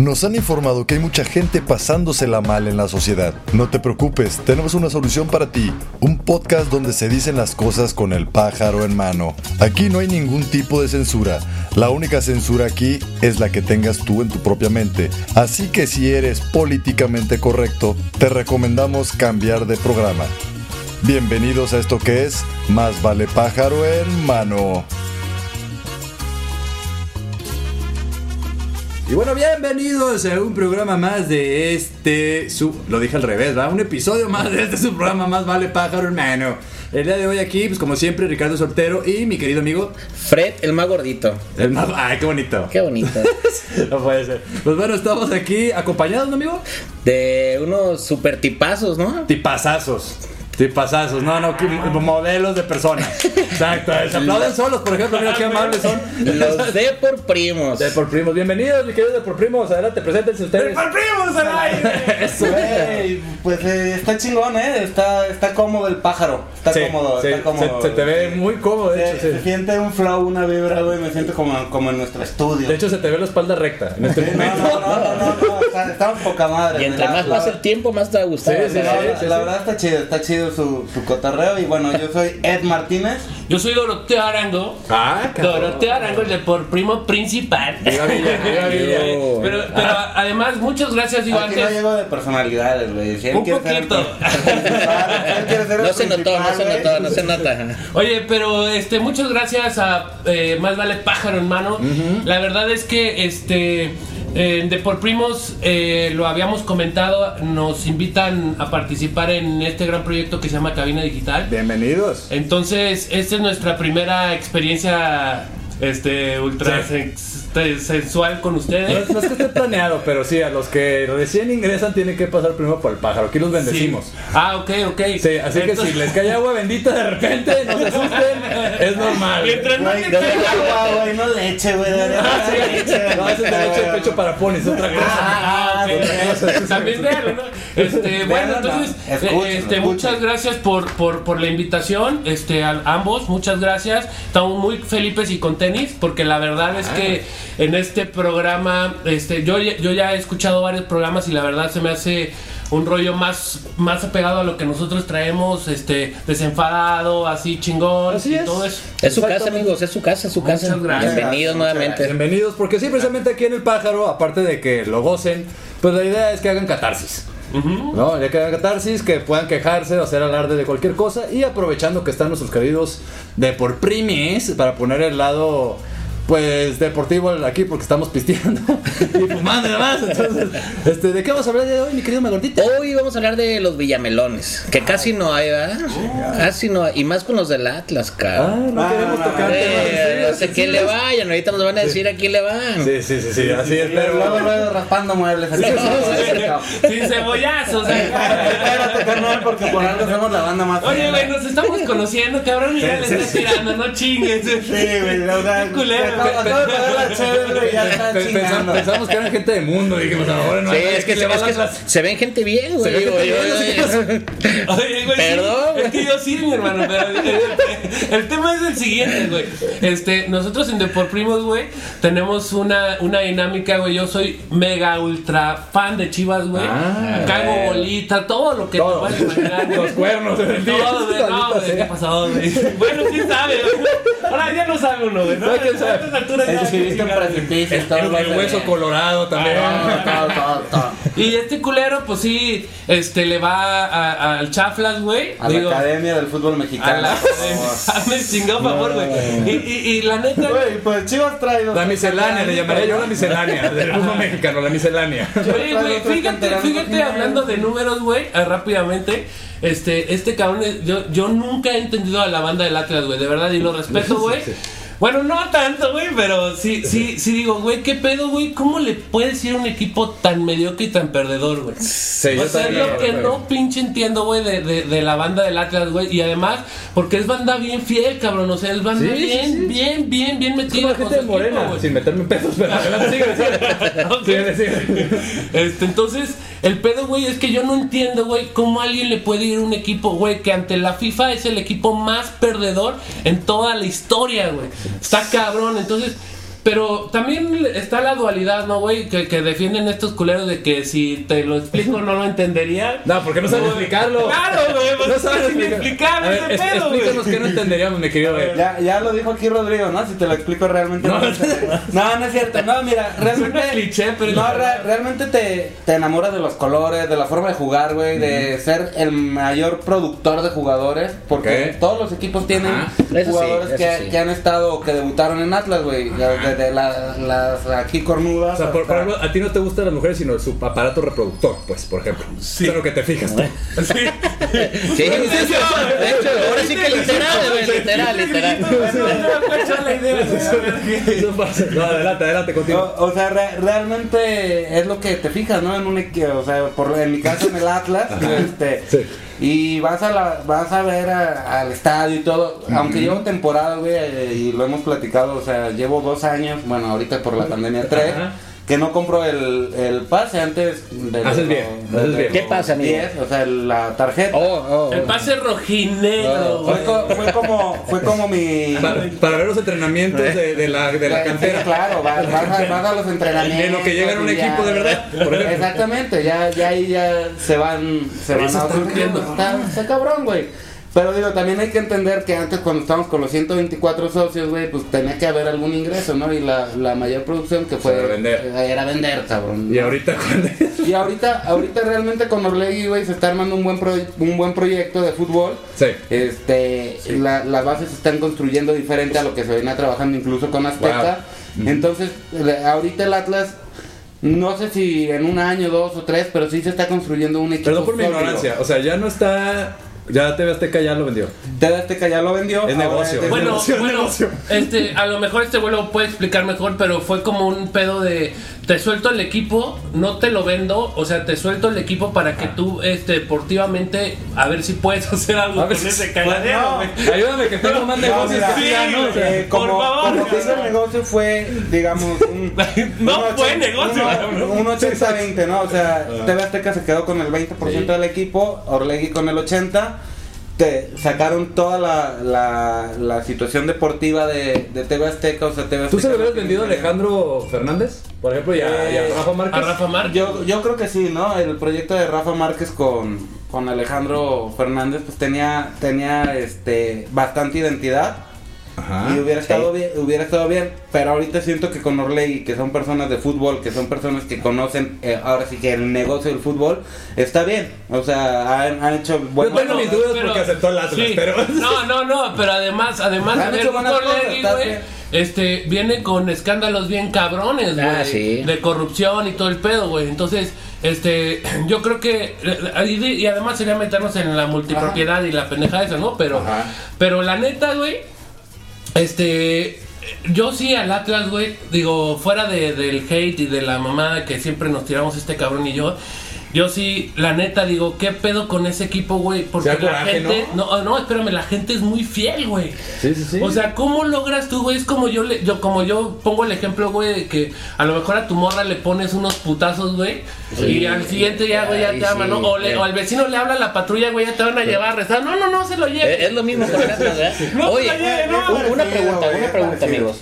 Nos han informado que hay mucha gente pasándosela mal en la sociedad. No te preocupes, tenemos una solución para ti. Un podcast donde se dicen las cosas con el pájaro en mano. Aquí no hay ningún tipo de censura. La única censura aquí es la que tengas tú en tu propia mente. Así que si eres políticamente correcto, te recomendamos cambiar de programa. Bienvenidos a esto que es Más vale pájaro en mano. Y bueno, bienvenidos a un programa más de este, su, lo dije al revés, ¿verdad? Un episodio más de este su programa más vale pájaro hermano. El día de hoy aquí, pues como siempre, Ricardo Soltero y mi querido amigo Fred, el más gordito. el más, ay, qué bonito. Qué bonito. No puede ser. Pues bueno, estamos aquí acompañados, ¿no, amigo? De unos super tipazos, ¿no? Tipazazos. Tipazazos, no, no, que- modelos de personas. Exacto, se aplauden solos, por ejemplo, mira qué amables son. Los de por primos. De por primos, bienvenidos, mi querido de por primos, adelante, preséntense ustedes. por primos al aire! Eso. Güey, pues eh, está chingón, ¿eh? Está, está cómodo el pájaro. Está Sí, cómodo, sí, está cómodo. Se, se te ve muy cómodo, de Se, hecho, se sí. siente un flow, una vibra, güey. Me siento como, como en nuestro estudio. De hecho, se te ve la espalda recta en este Sí, no, momento. no, no, no, no, no, está- estamos poca madre. Y entre más pasa el tiempo, más te va a gustar. Sí, sí, la, sí, sí, sí. verdad está chido, está chido su, su cotorreo. Y bueno, yo soy Ed Martínez. Yo soy Doroteo Arango. Ah. Doroteo Arango, el de por primo principal. Pero, pero además, muchas gracias, digo, Aquí no antes. llego de personalidades, güey. Si Un poquito. el No se notó, no se notó, no se nota. Oye, pero este, muchas gracias a eh, Más Vale Pájaro en Mano. La verdad es que este. eh, de por primos eh, lo habíamos comentado, nos invitan a participar en este gran proyecto que se llama Cabina Digital. Bienvenidos. Entonces, esta es nuestra primera experiencia este ultra Sí. Sensual con ustedes. es, no es que esté planeado, pero sí, a los que recién ingresan tienen que pasar primero por el pájaro. Aquí los bendecimos. Sí. Ah, ok, ok. Sí, así que si les cae agua bendita de repente, no se asusten, es normal. Mientras no no caiga agua, güey, no leche, güey. Ah, sí. leche, No, es de leche de pecho para ponis, otra cosa. Ah, ok. También véanlo, ¿no? Este, bueno, entonces, eh, este, muchas gracias por, por, por la invitación, este, a ambos, muchas gracias. Estamos muy felices y con tenis, porque la verdad es que en este programa, este, yo, ya- yo ya he escuchado varios programas y la verdad se me hace un rollo más, más apegado a lo que nosotros traemos, este, desenfadado, así chingón Así y es. todo eso. Es su casa, amigos, es su casa, es su Muchas casa. gracias. Bienvenidos nuevamente. Bienvenidos, porque sí, precisamente aquí en el pájaro, aparte de que lo gocen, pues la idea es que hagan catarsis. ¿No? Ya que hagan catarsis, que puedan quejarse o hacer alarde de cualquier cosa. Y aprovechando que están nuestros queridos de por primis, para poner el lado. Pues deportivo aquí porque estamos pisteando y fumando y demás. Entonces, este, ¿de qué vamos a hablar de hoy, mi querido Magordita? Hoy vamos a hablar de los villamelones, que casi no hay, ¿verdad? Casi no hay, y más con los del Atlas, Ah, cabrón. no queremos Ah, tocar Eh, no sé quién le vayan, ahorita nos van a decir a quién le van. Sí, sí, sí, sí, así es, Pero luego, luego raspando muebles. así. Sin cebollazos. Espérate, carnal, porque por algo somos la banda más. Oye, güey, nos estamos conociendo, cabrón, y ya le estás tirando, no chingues. Sí, güey, o sea, Qué culero. Acabo- acabo de pagar la chévere, güey, ya están Pe- pensamos, chingando. pensamos que eran gente de mundo, dijimos, ahora no Sí, es que, se, ven gente bien, güey. Se ven digo, gente yo- bien, Oye, güey, sí, Perdón, es que yo sí, mi hermano, pero el, tema es el siguiente, güey. Este, nosotros en Depor Primos, güey, tenemos una, una dinámica, güey. Yo soy mega ultra fan de Chivas, güey. Ah, Cago bolita, todo lo que Todo. te puedas imaginar. Los cuernos. Todo, güey, no, güey, ¿qué sea. pasó, güey? Bueno, sí sabe, güey. Ahora ya no sabe uno, güey. ¿no? No, quién sabe. A estas alturas ya- Exhibiste un precipicio. El, todo el- el hueso bien. colorado también. Todo, todo, todo. Y este culero, pues sí, este, le va a- a- al chaflas, güey. A la Academia del Fútbol Mexicano. Hazme chingado favor, güey. Y, y, y la neta, Güey, pues Chivas trae La miscelánea, le llamaré yo la miscelánea del fútbol mexicano, la miscelánea. Oye, güey, fíjate, fíjate, hablando de números, güey, eh, rápidamente. Este, este cabrón, es- yo, yo nunca he entendido a la banda del Atlas, güey, de verdad, y lo respeto, güey. Bueno, no tanto, güey, pero sí, sí, sí digo, güey, ¿qué pedo, güey? ¿Cómo le puedes ir a un equipo tan mediocre y tan perdedor, güey? Sí, o sea, es lo que no pinche entiendo, güey, de, de, de la banda del Atlas, güey. Y además, porque es banda bien fiel, cabrón. O sea, es banda Sí, bien, sí. bien, bien, bien Como metida con gente su de Morena, equipo, sin meterme pesos, pero sigue, sigue. Sigue, sigue. Este, entonces, el pedo, güey, es que yo no entiendo, güey, cómo alguien le puede ir un equipo, güey, que ante la FIFA es el equipo más perdedor en toda la historia, güey. Está cabrón. Entonces, Pero también está la dualidad, ¿no, güey? Que, que defienden estos culeros de que si te lo explico no lo entendería. No, porque no sabes explicarlo. Claro, güey, pues No sin explicar ese es- pedo, explícanos que no entenderíamos, mi querido. güey. Ya, ya lo dijo aquí Rodrigo, ¿no? Si te lo explico realmente. No, no, no es cierto. No, mira, realmente. Suena cliché, pero es No, re- realmente te, te enamoras de los colores, de la forma de jugar, güey, de ser el mayor productor de jugadores. Porque todos los equipos tienen Ajá. Eso sí, jugadores que, sí. que han estado o que debutaron en Atlas, güey. La- las aquí cornudas. O sea, por, ejemplo, a ti no te gustan las mujeres, sino su aparato reproductor, pues, por ejemplo. Sí. Es lo que te fijas tú. Sí. Sí, de hecho, de hecho, ahora sí que literal, literal, literal. pasa. No, adelante, adelante, continúa. O, o sea, re- realmente es lo que te fijas, ¿no? En un o sea, por, en mi caso en el Atlas, este, Sí. Y vas a la, vas a ver a- al estadio y todo, aunque llevo temporada, güey, eh, y lo hemos platicado, o sea, llevo dos años, bueno, ahorita por la pandemia tres, Ajá. Que no compro el, el pase antes de Haces bien, haces bien. ¿Qué pasa, amigo? 10, o sea, la tarjeta. Oh, oh, El oh. pase rojinegro, Fue, güey. co- fue como, fue como mi... Para, para ver los entrenamientos de, de la, de la Sí, cantera. claro, vas, vas a, vas a los entrenamientos. De lo que llega en un y ya- equipo de verdad, por ejemplo. Exactamente, ya, ya ahí ya se van, se van a equipos. Está, está cabrón, güey. Pero digo, también hay que entender que antes cuando estábamos con los 124 socios, güey, pues tenía que haber algún ingreso, ¿no? Y la, la mayor producción que fue... Era vender. eh, Era vender, cabrón. Y ahorita, Y ahorita, ahorita realmente con Orlegui, güey, se está armando un buen, pro- un buen proyecto de fútbol. Sí. Este, la- las bases se están construyendo diferente a lo que se venía trabajando incluso con Azteca. Entonces, eh, ahorita el Atlas, no sé si en un año, dos o tres, pero sí se está construyendo un equipo. Perdón por mi ignorancia. O sea, ya no está. Ya TV Azteca ya lo vendió. TV Azteca ya lo vendió. Es negocio. de- Bueno, negocio, bueno, negocio. este, a lo mejor este vuelo puede explicar mejor, pero fue como un pedo de te suelto el equipo, no te lo vendo, o sea, te suelto el equipo para que tú, este, deportivamente, a ver si puedes hacer algo A ver con si- ese cagadero, no. Ayúdame que tengo más No, negocios mira, que sí, ¿no? O sea, eh, como, por favor. como que hizo el negocio fue, digamos, un, No un fue ochen- negocio, un- Un 80-20, ¿no? O sea, Ah. TV Azteca se quedó con el 20% del equipo, Orlegui con el 80%. Te sacaron toda la, la, la situación deportiva de, de TV Azteca, o sea, TV ¿Tú se lo hubieras vendido a. Alejandro Fernández? Por ejemplo, y a, y a Eh, Rafa Márquez. A Rafa Márquez. Yo, yo creo que sí, ¿no? El proyecto de Rafa Márquez con, con Alejandro Fernández, pues tenía, tenía este, bastante identidad. Ajá. y hubiera sí. estado bien, hubiera estado bien, pero ahorita siento que con Orley, que son personas de fútbol, que son personas que conocen eh, ahora sí que el negocio del fútbol, está bien. O sea, han, han hecho buen Yo tengo mis dudas porque aceptó el Atlas, sí. pero- No, no, no, pero además, además, Han hecho buenas cosas, este, viene con escándalos bien cabrones, güey. Ah, sí. De corrupción y todo el pedo, güey. Entonces, este, yo creo que, y, y además sería meternos en la multipropiedad y la pendejada esa, ¿no? Pero, Ajá. pero la neta, güey, este, yo sí al Atlas, güey, digo, fuera de, del hate y de la mamada que siempre nos tiramos este cabrón y yo, yo sí, la neta, digo, ¿qué pedo con ese equipo, güey? Porque la gente, no, no, espérame, la gente es muy fiel, güey. Sí, sí, sí. O sea, ¿cómo logras tú, güey? Es como yo, le, yo, como yo pongo el ejemplo, güey, de que a lo mejor a tu morra le pones unos putazos, güey, y al siguiente ya, güey, ya te ama, sí, ¿no? O, le- sí. o al vecino le habla a la patrulla, güey, ya te van a llevar a rezar. No, no, no, se lo Eh, lleve. Es lo mismo con ¿verdad? No, Oye, no, un- una pregunta, una pregunta, amigos.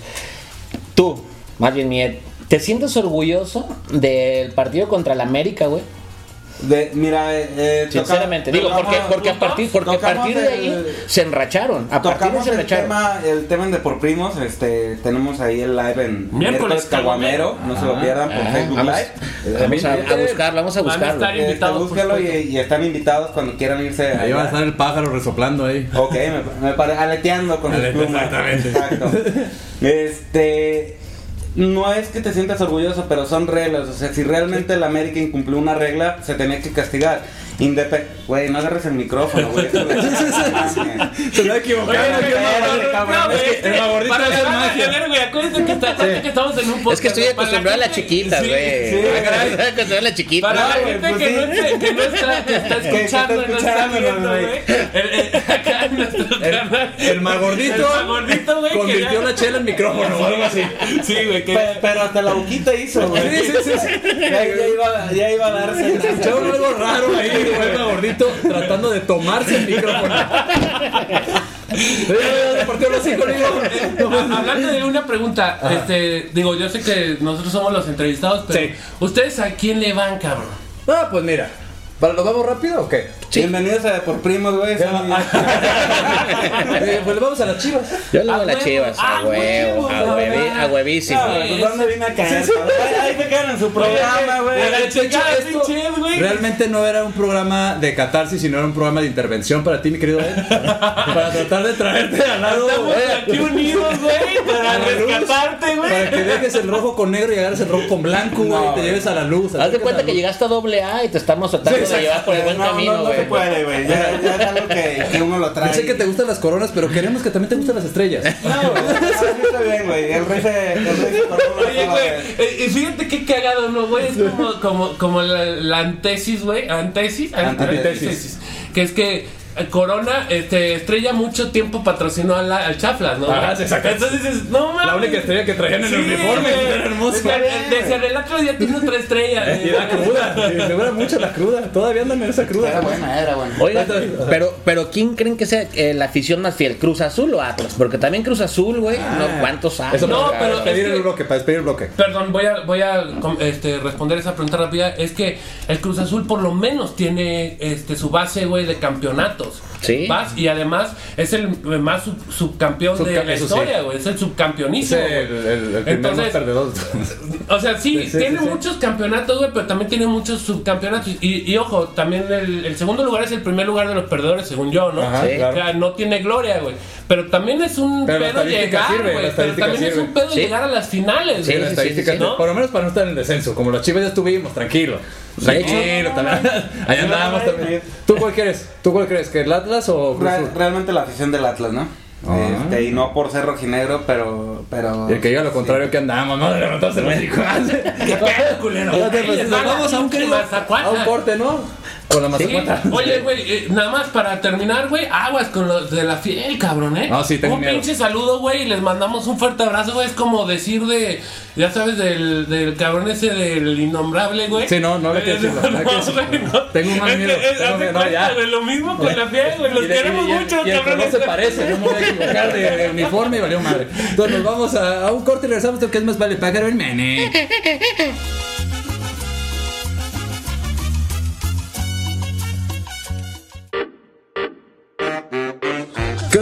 Tú, más bien Miet, ¿te sientes orgulloso del partido contra el América, güey? De, mira, eh, eh, toca- Sinceramente, digo, porque, porque a partir, porque a partir de ahí el- se enracharon. A partir de se el enracharon. tema, el tema en Deporprimos, este, tenemos ahí el live en Miércoles Caguamero, no se lo pierdan por Facebook vamos, Live. vamos a, a buscarlo, vamos a Van a buscarlo. estar Este, invitados, por búsquelo y, están invitados cuando quieran irse. Ahí va a estar el pájaro resoplando ahí. Ok, me, me parece aleteando con el exactamente. Exacto. Este no es que te sientas orgulloso, pero son reglas. O sea, si realmente el América incumplió una regla, se tenía que castigar. Independ güey, no agarres el micrófono, güey. Se me ha equivocado. Oye, aquí, no, no, cabrón. no, cabrón. no, Es güey, que el magordito para es el dejar de magia. ver, güey, acuérdate que, está- acuérdate que estamos en un podcast. Es que estoy acostumbrado a la gente- chiquita, güey. sí, Estoy acostumbrado a la chiquita. Para la gente pues que, sí. no está, que no está, que está que está escuchando, no está viendo, güey. güey. El- el- Acá nuestro. El magordito, convirtió la chela en micrófono o algo así. Sí, güey, que. Pe- Pero hasta la boquita hizo, güey. Sí, sí, sí, sí. Ya, ya iba, ya iba a darse. Escucharon algo raro ahí, güey, el magordito tratando de tomarse el micrófono. Hablando de una pregunta, este, digo, yo sé que nosotros somos los entrevistados, pero Sí. ¿ustedes a quién le van, cabrón? Ah, pues mira. ¿Para ¿Lo vamos rápido o qué? Bienvenidos a Por Primos, güey. Eh, pues le vamos a las chivas. Yo le doy A las chivas, a a huevo, a, huevi- a huevísimo. Pues ¿dónde viene a caer? Ahí se quedan en su programa, güey. Realmente no era un programa de catarsis, sino era un programa de intervención para ti, mi querido Ed. para tratar de traerte al lado. Estamos aquí unidos, güey, para rescatarte, güey. Para que dejes el rojo con negro y agarres el rojo con blanco, güey, y te lleves a la luz. Haz de cuenta que llegaste a doble A y te estamos tratando Sí, de llevar por el buen No, camino, no, no se güey. puede, güey. Ya, ya es algo que, que uno lo trae. Yo sé que te gustan las coronas, pero queremos que también te gusten las estrellas. No, güey, está bien, güey. El rey se, el rey se Oye, güey, eh, eh, fíjate qué cagado, ¿no, güey? Es como, como, como la, la antesis, güey. Antesis, Antítesis. Que es que Corona, este, Estrella mucho tiempo patrocinó a la- al Chaflas, ¿no? Ah. Entonces dices, no mames. La única estrella que traían en el uniforme, güey. era hermoso. Decían, decían, el otro día tiene otra estrella. Y la cruda, dura mucho la cruda. Todavía andan en esa cruda. Era buena, era buena. Oiga, pero, pero ¿quién creen que sea eh, la afición más fiel? ¿Cruz Azul o Atlas? Porque también Cruz Azul, güey, no cuántos. Eso No, para pero despedir es que- el bloque, para despedir el bloque. Perdón, voy a, voy a com- este, responder esa pregunta rápida. Es que el Cruz Azul por lo menos tiene este, su base, güey, de Sí. Y además es el más sub- subcampeón de la historia, güey. Es el subcampeonísimo. el, el, el primer Entonces- perdedor. O sea, sí, tiene muchos campeonatos, güey, pero también tiene muchos subcampeonatos. Y, y ojo, también el, el segundo lugar es el primer lugar de los perdedores, según yo, ¿no? Ajá, Sí. claro. O sea, no tiene gloria, güey. Pero también es un Pero pedo llegar, güey. Pero también es un pedo llegar a las finales, por lo menos para no estar en el descenso. Como los chivas ya estuvimos, tranquilo. De hecho- Tranquilo, también. Allá andábamos también. ¿Tú cuál quieres? ¿Tú cuál crees? ¿Que el Atlas o Cruz Real- Azul? realmente la afición del Atlas, ¿no? Ah. Este, y no por ser rojinegro, pero. pero Y el que diga lo contrario que andamos, ¿no? De levantarse el médico. ¿Qué pedo, culero? Vamos a un a un corte, ¿no? Con la Sí. mazacuata. Oye, güey, eh, nada más para terminar, güey, aguas con los de la fiel, cabrón, ¿eh? No, sí, tengo Un miedo. pinche saludo, güey, y les mandamos un fuerte abrazo, güey. Es como decir de, ya sabes, del, del cabrón ese del innombrable, güey. Sí, no, no hay que Eh, decirlo, no güey, no. Tengo más Es miedo, tengo haz de miedo, no, cuenta, ya. güey, lo mismo con la fiel, güey, los Y de- queremos y- mucho, y el cabrón. color se parece, no me voy a equivocar de, de uniforme y valió madre. Entonces nos vamos a, a un corte y regresamos lo que es más vale pájaro el mene.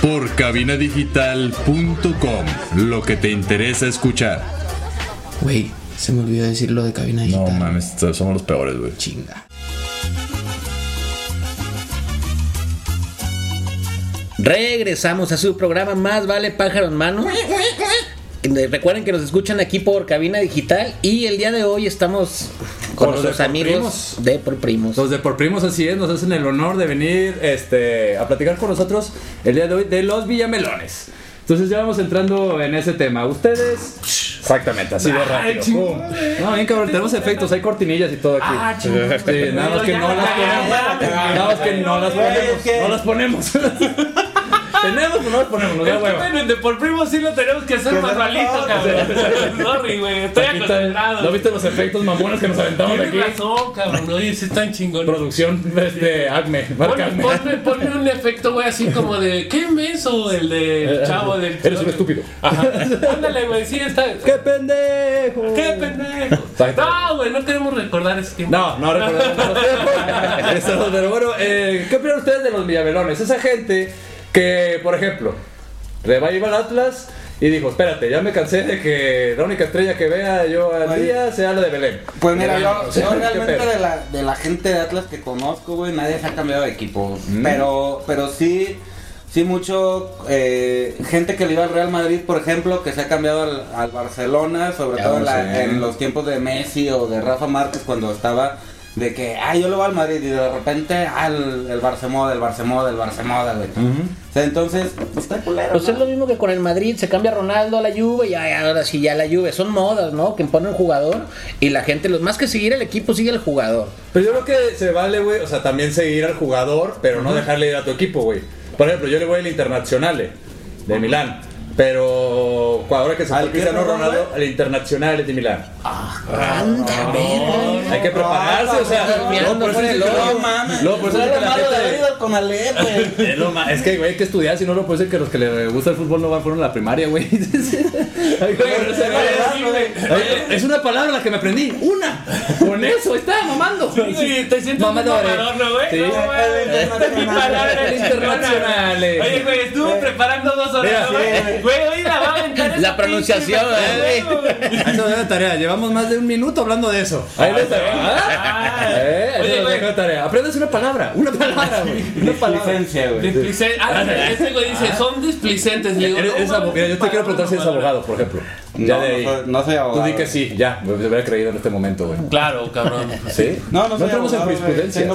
por cabinadigital.com. Lo que te interesa escuchar. Güey, se me olvidó decir lo de cabina digital. No mames, somos los peores, güey. Chinga. Regresamos a su programa Más Vale Pájaro en Mano. Recuerden que nos escuchan aquí por Cabina Digital y el día de hoy estamos con, los de nuestros Por amigos Primos. de Por Primos. Los de por primos así es, nos hacen el honor de venir este, a platicar con nosotros el día de hoy de los Villamelones. Entonces ya vamos entrando en ese tema. Ustedes. Exactamente, así de rápido. Pum. No, bien cabrón, tenemos efectos, hay cortinillas y todo aquí. Ah. Sí, nada más que no la las ponemos. Nada más que no las ponemos. No las ponemos. Tenemos, pero no las ponemos, nos da Es que, hueva. bueno, de por primo sí lo tenemos que hacer Que más no, malito, no, cabrón. Sorry, güey. Estoy Aquí acostumbrado. ¿No viste los efectos mamones que nos aventamos de Tienes aquí? razón, cabrón. Oye, sí están chingones. Producción Acme, marca Ponme, Acme. ponme, ponme un efecto, güey, así como de. ¿Qué menso? El de chavo del. Eres un estúpido. Ajá. Ándale, güey, sí está. ¡Qué pendejo! ¡Qué pendejo! No, güey, no queremos recordar ese tiempo. No, no recordamos Pero bueno, eh, ¿qué opinan ustedes de los Villamelones? Esa gente que, por ejemplo, le va a al Atlas y dijo, espérate, ya me cansé de que la única estrella que vea yo al día sea la de Belén. Pues mira, yo, O sea, yo ¿qué realmente de la, de la gente de Atlas que conozco, güey, nadie se ha cambiado de equipo. Mm. Pero, pero sí, sí mucho eh, gente que le iba al Real Madrid, por ejemplo, que se ha cambiado al, al Barcelona, sobre Ya todo en, la- en los tiempos de Messi o de Rafa Márquez cuando estaba De que, ah, yo le voy al Madrid y de repente, ah, el, el Barcemoda, el Barcemoda, el Barcemoda, güey. O sea, entonces, pues está culero. Pues ¿no? es lo mismo que con el Madrid, se cambia Ronaldo a la Juve y ya, ahora sí ya la Juve. Son modas, ¿no? Que ponen jugador y la gente, los más que seguir el equipo, sigue el jugador. Pero yo creo que se vale, güey, o sea, también seguir al jugador, pero no dejarle ir a tu equipo, güey. Por ejemplo, yo le voy al Internazionale de Milán. Pero ahora que se fue ¿Al qué, Cristiano Ronaldo, al Internazionale de Milán. Anda, verga. Hay que prepararse, o sea, Mirando no, por eso es. No mames. No, por eso es lo la malo de gente- haber ido con Ale, güey. Es, lo que, güey, hay que estudiar, si no, no puede ser que los que le gusta el fútbol no van fueron a la primaria, güey. Es una palabra la que me aprendí. Una. Con eso, está mamando. Sí, te un mamador, ¿no, güey? Sí. No, güey, esta es mi palabra Internacional. Oye, güey, estuve preparando dos horas, ¿no, Mira, güey. Güey, hoy la va a aventar La pronunciación, ¿eh, güey? Ahí se nos deja de tarea. Llevamos más de un minuto hablando de eso. Ahí les dejo. Ah. ¿Eh? Ahí Oye, se nos güey. deja de tarea. Aprendes una palabra. Una palabra, güey. Una palabra. Displicencia, güey. Displicen- Ah, este güey dice, son displicentes. Le digo, Eres- no, eres mames, abogado. Mira, yo te quiero preguntar si eres abogado, por ejemplo. No, Ya de ahí. no soy- no soy abogado. Tú di que sí, ya. Me hubiera creído en este momento, güey. Claro, cabrón. ¿Sí? No, no soy abogado, güey. jurisprudencia.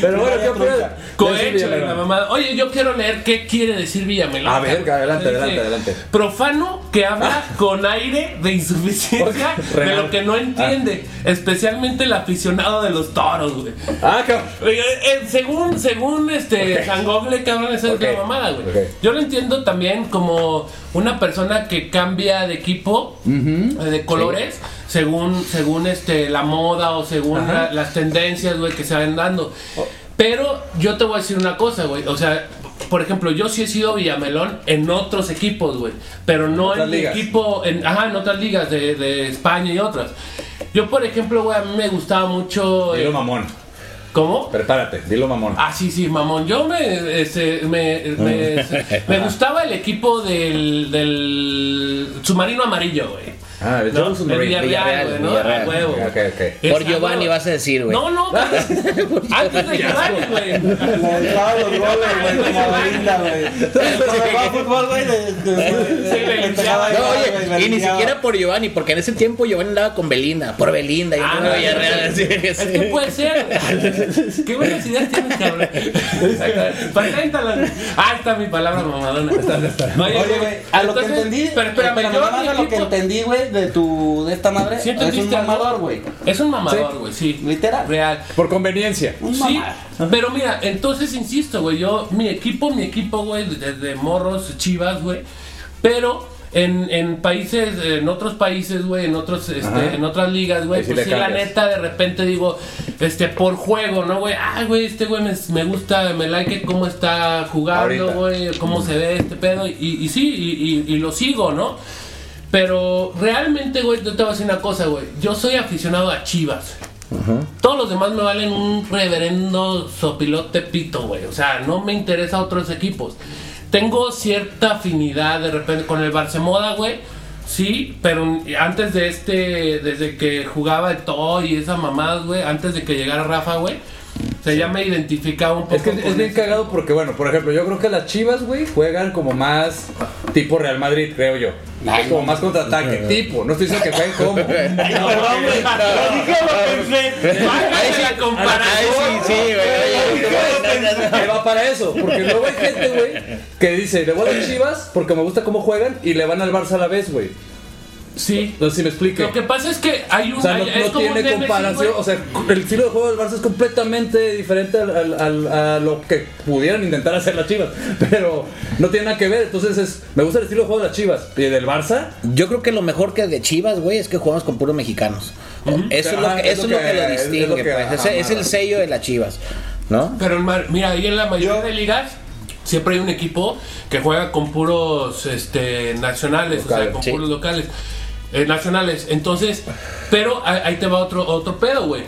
Pero bueno, ¿qué opinas? Cohecho la mamada. Oye, yo quiero leer qué quiere decir Villamelón. A ver, adelante, Dice, adelante, adelante. Profano que habla con aire de insuficiencia de lo que no entiende, especialmente el aficionado de los toros, güey. Ah, cabrón. Oye, eh, según, según este San Google, cabrón, esa es la mamada, güey. Yo lo entiendo también como una persona que cambia de equipo, de colores, según, según este, la moda o según la- las tendencias, güey, que se van dando. Pero yo te voy a decir una cosa, güey. O sea, por ejemplo, yo sí he sido Villamelón en otros equipos, güey. Pero no otras en mi equipo, en, ajá, en otras ligas de, de España y otras. Yo, por ejemplo, güey, a mí me gustaba mucho. eh, Dilo mamón. ¿Cómo? Prepárate, dilo mamón. Ah, sí, sí, mamón. Yo me, me, me, me gustaba el equipo del, del submarino amarillo, güey. Ah, el Villarreal, güey, ¿no? Villarreal. A huevo. Ok, ok. Por Giovanni güey. vas a decir, güey. No, no, antes de Giovanni, güey. Le entraba los goles, güey, como Belinda, güey. Cuando jugaba fútbol, güey, de- de- Sí, le le limpiaba. pegaba No, oye, y ni siquiera por Giovanni, porque en ese tiempo Giovanni andaba con Belinda, por Belinda, y Ah, no no, Villarreal, Es que puede ser. Qué buenas ideas tienes, cabrón. Paténtalas. Ah, está mi palabra mamadona. Oye, güey, a lo que entendí, Pero espérame, yo a lo que entendí, güey, de tu, de esta madre, ¿Sí es un mamador, güey. Es un mamador, güey, sí. Literal. Real. Por conveniencia. Un Sí, mamador. pero mira, entonces insisto, güey, yo, mi equipo, mi equipo, güey, desde morros, chivas, güey, pero en, en países, en otros países, güey, en otros, este, en otras ligas, güey, pues sí, la neta, de repente digo, este, por juego, ¿no, güey? Ay, güey, este güey me, me gusta, me like cómo está jugando, güey, cómo se ve este pedo, y, y sí, y, y- y lo sigo, ¿no? Pero realmente, güey, yo te voy a decir una cosa, güey. Yo soy aficionado a Chivas. Todos los demás me valen un reverendo sopilote pito, güey. O sea, no me interesa otros equipos. Tengo cierta afinidad de repente con el Barcemoda, güey. Sí, pero antes de este, desde que jugaba el Toy y esa mamada, güey, antes de que llegara Rafa, güey, o sea, ya me identificaba un poco Es que con es bien cagado porque, bueno, por ejemplo, yo creo que las chivas, güey, juegan como más tipo Real Madrid, creo yo. Es como más contraataque, tipo. No estoy diciendo que jueguen como. Perdón, güey. Lo dije, lo pensé. Bájale la comparación. sí, güey. Que va para eso. Porque luego hay gente, güey, que dice, le voy a las chivas porque me gusta cómo juegan y le van al Barça a la vez, güey. Sí. No sé si me explique. Lo que pasa es que hay un. O sea, no, es no como un tiene comparación. O sea, el estilo de juego del Barça es completamente diferente al, al- al- a lo que pudieran intentar hacer las chivas. Pero no tiene nada que ver. Entonces, es, me gusta el estilo de juego de las chivas. Y del Barça, Yo creo que lo mejor que de Chivas, güey, es que jugamos con puros mexicanos. Eso, es lo que, es eso es lo que lo distingue, lo que- pues. es el sello de las Chivas, ¿no? Pero mira, ahí en la mayoría Yo- de ligas siempre hay un equipo que juega con puros este, nacionales, o sea, con sí. puros locales. Eh, nacionales. Entonces, pero ahí te va otro, otro pedo, güey.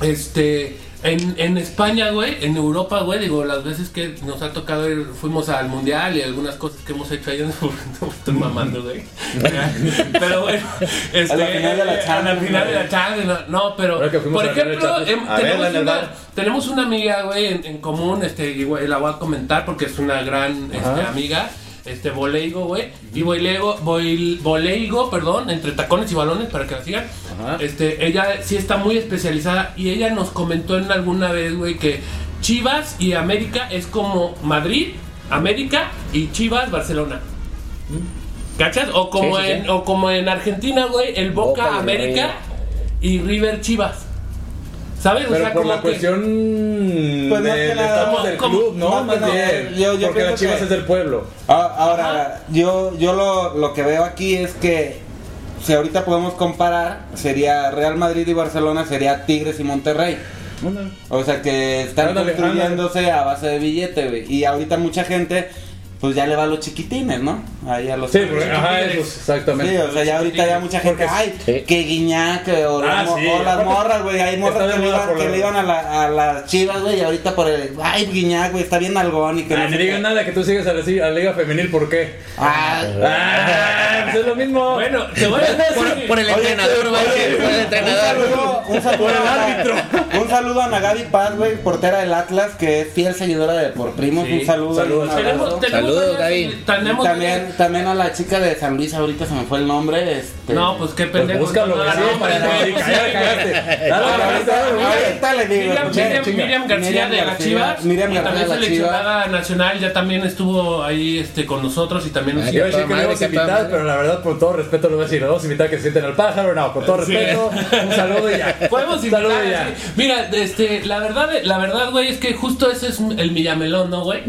Este. En, en España, güey, en Europa, güey, digo, las veces que nos ha tocado ir, fuimos al mundial y algunas cosas que hemos hecho ahí, no estoy mamando, güey. Pero bueno, este, A la final de la a Champions, final de la. Champions, no, no, pero, por la ejemplo, em, tenemos una, bar. tenemos una amiga, güey, en, en común, este, igual la voy a comentar porque es una gran este, amiga. Este Boleigo, güey. Y Boleigo, Boil- Boleigo, perdón, entre tacones y balones, para que la sigan. Ajá. Este, ella sí está muy especializada y ella nos comentó en alguna vez, güey, que Chivas y América es como Madrid, América y Chivas, Barcelona. ¿Cachas? O como, Sí, sí, en, o como en Argentina, güey, el Boca, Boca América y River Chivas. ¿Sabes? Pero o sea, por como la que- cuestión Pues de, que de estatus del como- club, ¿no? más bien. yo- yo porque la Chivas que- es del pueblo. Ah, Ahora, yo, yo lo, lo que veo aquí es que si ahorita podemos comparar, sería Real Madrid y Barcelona, sería Tigres y Monterrey. O sea que están Ándale, construyéndose a base de billete, güey. Y ahorita mucha gente, pues ya le va a los chiquitines, ¿no? Ahí a los Sí, porque, ajá, Tigres. eso, exactamente. Sí, o sea, ya ahorita ya mucha gente, Porque- ay, Sí. que guiñac, o, Ah, las mo- sí. o las morras, güey, hay morras que le, iban, por que le iban a, la- a las chivas, güey, y ahorita por el, ay, guiñac, güey, está bien algón y que Ah, no digas qué. nada que tú sigues a la, a la Liga Femenil, ¿por qué? Ah, Ah, pues es lo mismo. Bueno, te voy a Por, por el Oye, entrenador, güey. Por el Un entrenador. saludo, un saludo, a, un saludo a Nagabi Paz, güey, portera del Atlas, que es fiel seguidora de Por Primos. Sí, un saludo. saludos. Saludos, Gaby. tenemos- También, también a la chica de San Luis, ahorita se me fue el nombre. Este... No, pues qué Pues pendejo. búscalo, no, no, sí, no, para güey, sí, pues, No, dale, ahorita- dale, dale. Ahorita le digo. Miriam, García Miriam de las García, Chivas Miriam García también de las seleccionada nacional ya también estuvo ahí este con nosotros y también Ay, Yo iba a decir que no madre. pero la verdad, por todo respeto, le voy a decir, vamos a invitar a que se sienten al pájaro, no, con todo respeto, un saludo y ya. Podemos invitar. Mira, este, la verdad, la verdad, güey, es que justo ese es el Millamelón, ¿no, güey?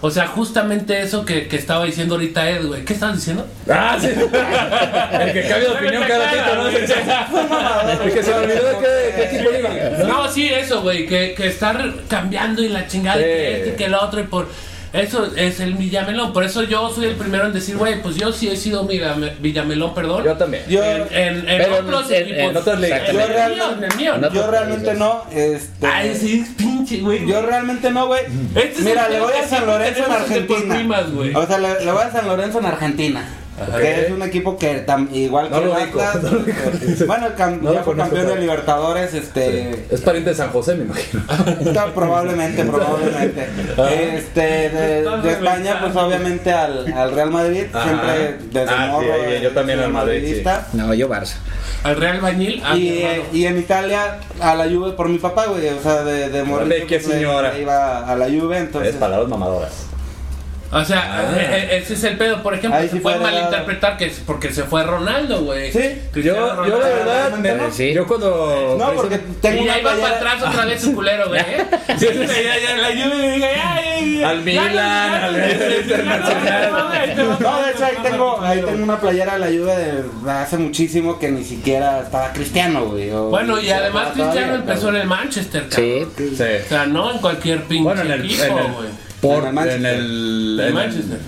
O sea, justamente eso que, que estaba diciendo ahorita Ed, güey. ¿Qué estabas diciendo? Ah, sí. El que cambia de opinión cada ratito, ¿no? El que se olvidó de qué, qué equipo iba. No, sí, eso, güey, que, que estar cambiando y la chingada y que este y que el otro y por... Eso es el Villamelón, por eso yo soy el primero en decir, güey, pues yo sí he sido Villame- Villamelón, perdón. Yo también. Yo, en, en, en otros en- equipos. En Yo el mío, realmente- en el mío. en otros yo realmente no. Este, Ay, sí, pinche, güey. Yo realmente no, güey. Este es Mira, el le voy que a San Lorenzo en Argentina. primas. O sea, le, le voy a San Lorenzo en Argentina. Que es un equipo que tam- igual No que lo el Atlas, no lo ubico. este, bueno, el cam- No lo ya fue campeón de Libertadores, este Es pariente de San José, me imagino. está probablemente, probablemente. Este de, de España, pues obviamente al, al Real Madrid, Ajá. siempre desde Ah, sí, morro. ahí, yo también al Madrid, sí. madridista. No, yo Barça. Al Real Bañil, a mi Y, hermano. y en Italia a la Juve por mi papá, güey, o sea, de, de qué pues, señora. iba a la Juve, entonces Es palabras mamadoras. O sea, eh, eh, ese es el pedo. Por ejemplo, Ahí se sí puede fue malinterpretar que es porque se fueRonaldo, güey. Sí. Cristiano Yo, yo la Ronaldo. verdad, realmente me- no. Sí. yo cuando... No, porque tengo Y una ahí va playera- para atrás otra vez su culero, güey. ¿eh? Sí, sí, ya, ya, la lluvia diga, ya. Al Milan, al Internacional. No, de hecho ahí tengo, ahí tengo una playera de la Juve de hace muchísimo que ni siquiera estaba Cristiano, güey. Bueno, y además Cristiano empezó en el Manchester, Sí. Sí. O sea, no en cualquier pinche Bueno, en el, equipo, güey. Por- En el Manchester. en el, En el- Manchester.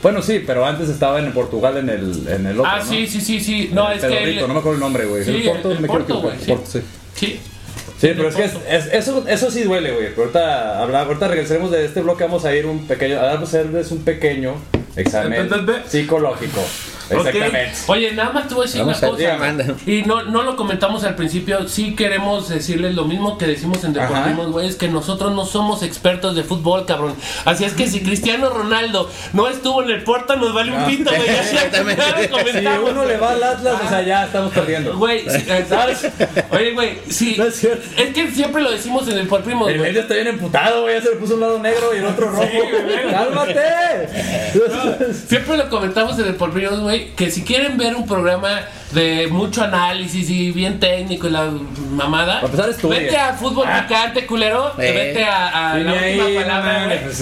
Bueno, sí, pero antes estaba en Portugal en el, en el otro, Ah, ¿no? sí, sí, sí, sí. No, El es que. él- no me acuerdo el nombre, güey. Sí, el Porto, el me quiero Porto, güey, sí. Porto, sí. Sí. Sí, pero es que es, es- eso, eso sí duele, güey. Pero ahorita, ahorita regresaremos de este bloque, vamos a ir un pequeño, a hacerles un pequeño examen psicológico. Exactamente. Oye, nada más te voy a decir Vamos una cosa. Y no, no lo comentamos al principio. Sí queremos decirles lo mismo que decimos en Deportimos, güey. Es que nosotros no somos expertos de fútbol, cabrón. Así es que si Cristiano Ronaldo no estuvo en el Porto, nos vale un pito, güey. Exactamente. Si uno le va al Atlas, o sea, ya estamos perdiendo. Güey, sí, ¿sabes? Oye, güey, sí. No es cierto. Es que siempre lo decimos en el Deportimos, El güey. medio está bien emputado, güey. Ya se le puso un lado negro y el otro rojo. ¡Cálmate! Siempre lo comentamos en el Polpillos, güey, que si quieren ver un programa de mucho análisis y bien técnico y la mamada, empezar, estudien. vete a fútbol picante, culero, Eh. vete a, a Sí, la ahí, última palabra, güey. pues.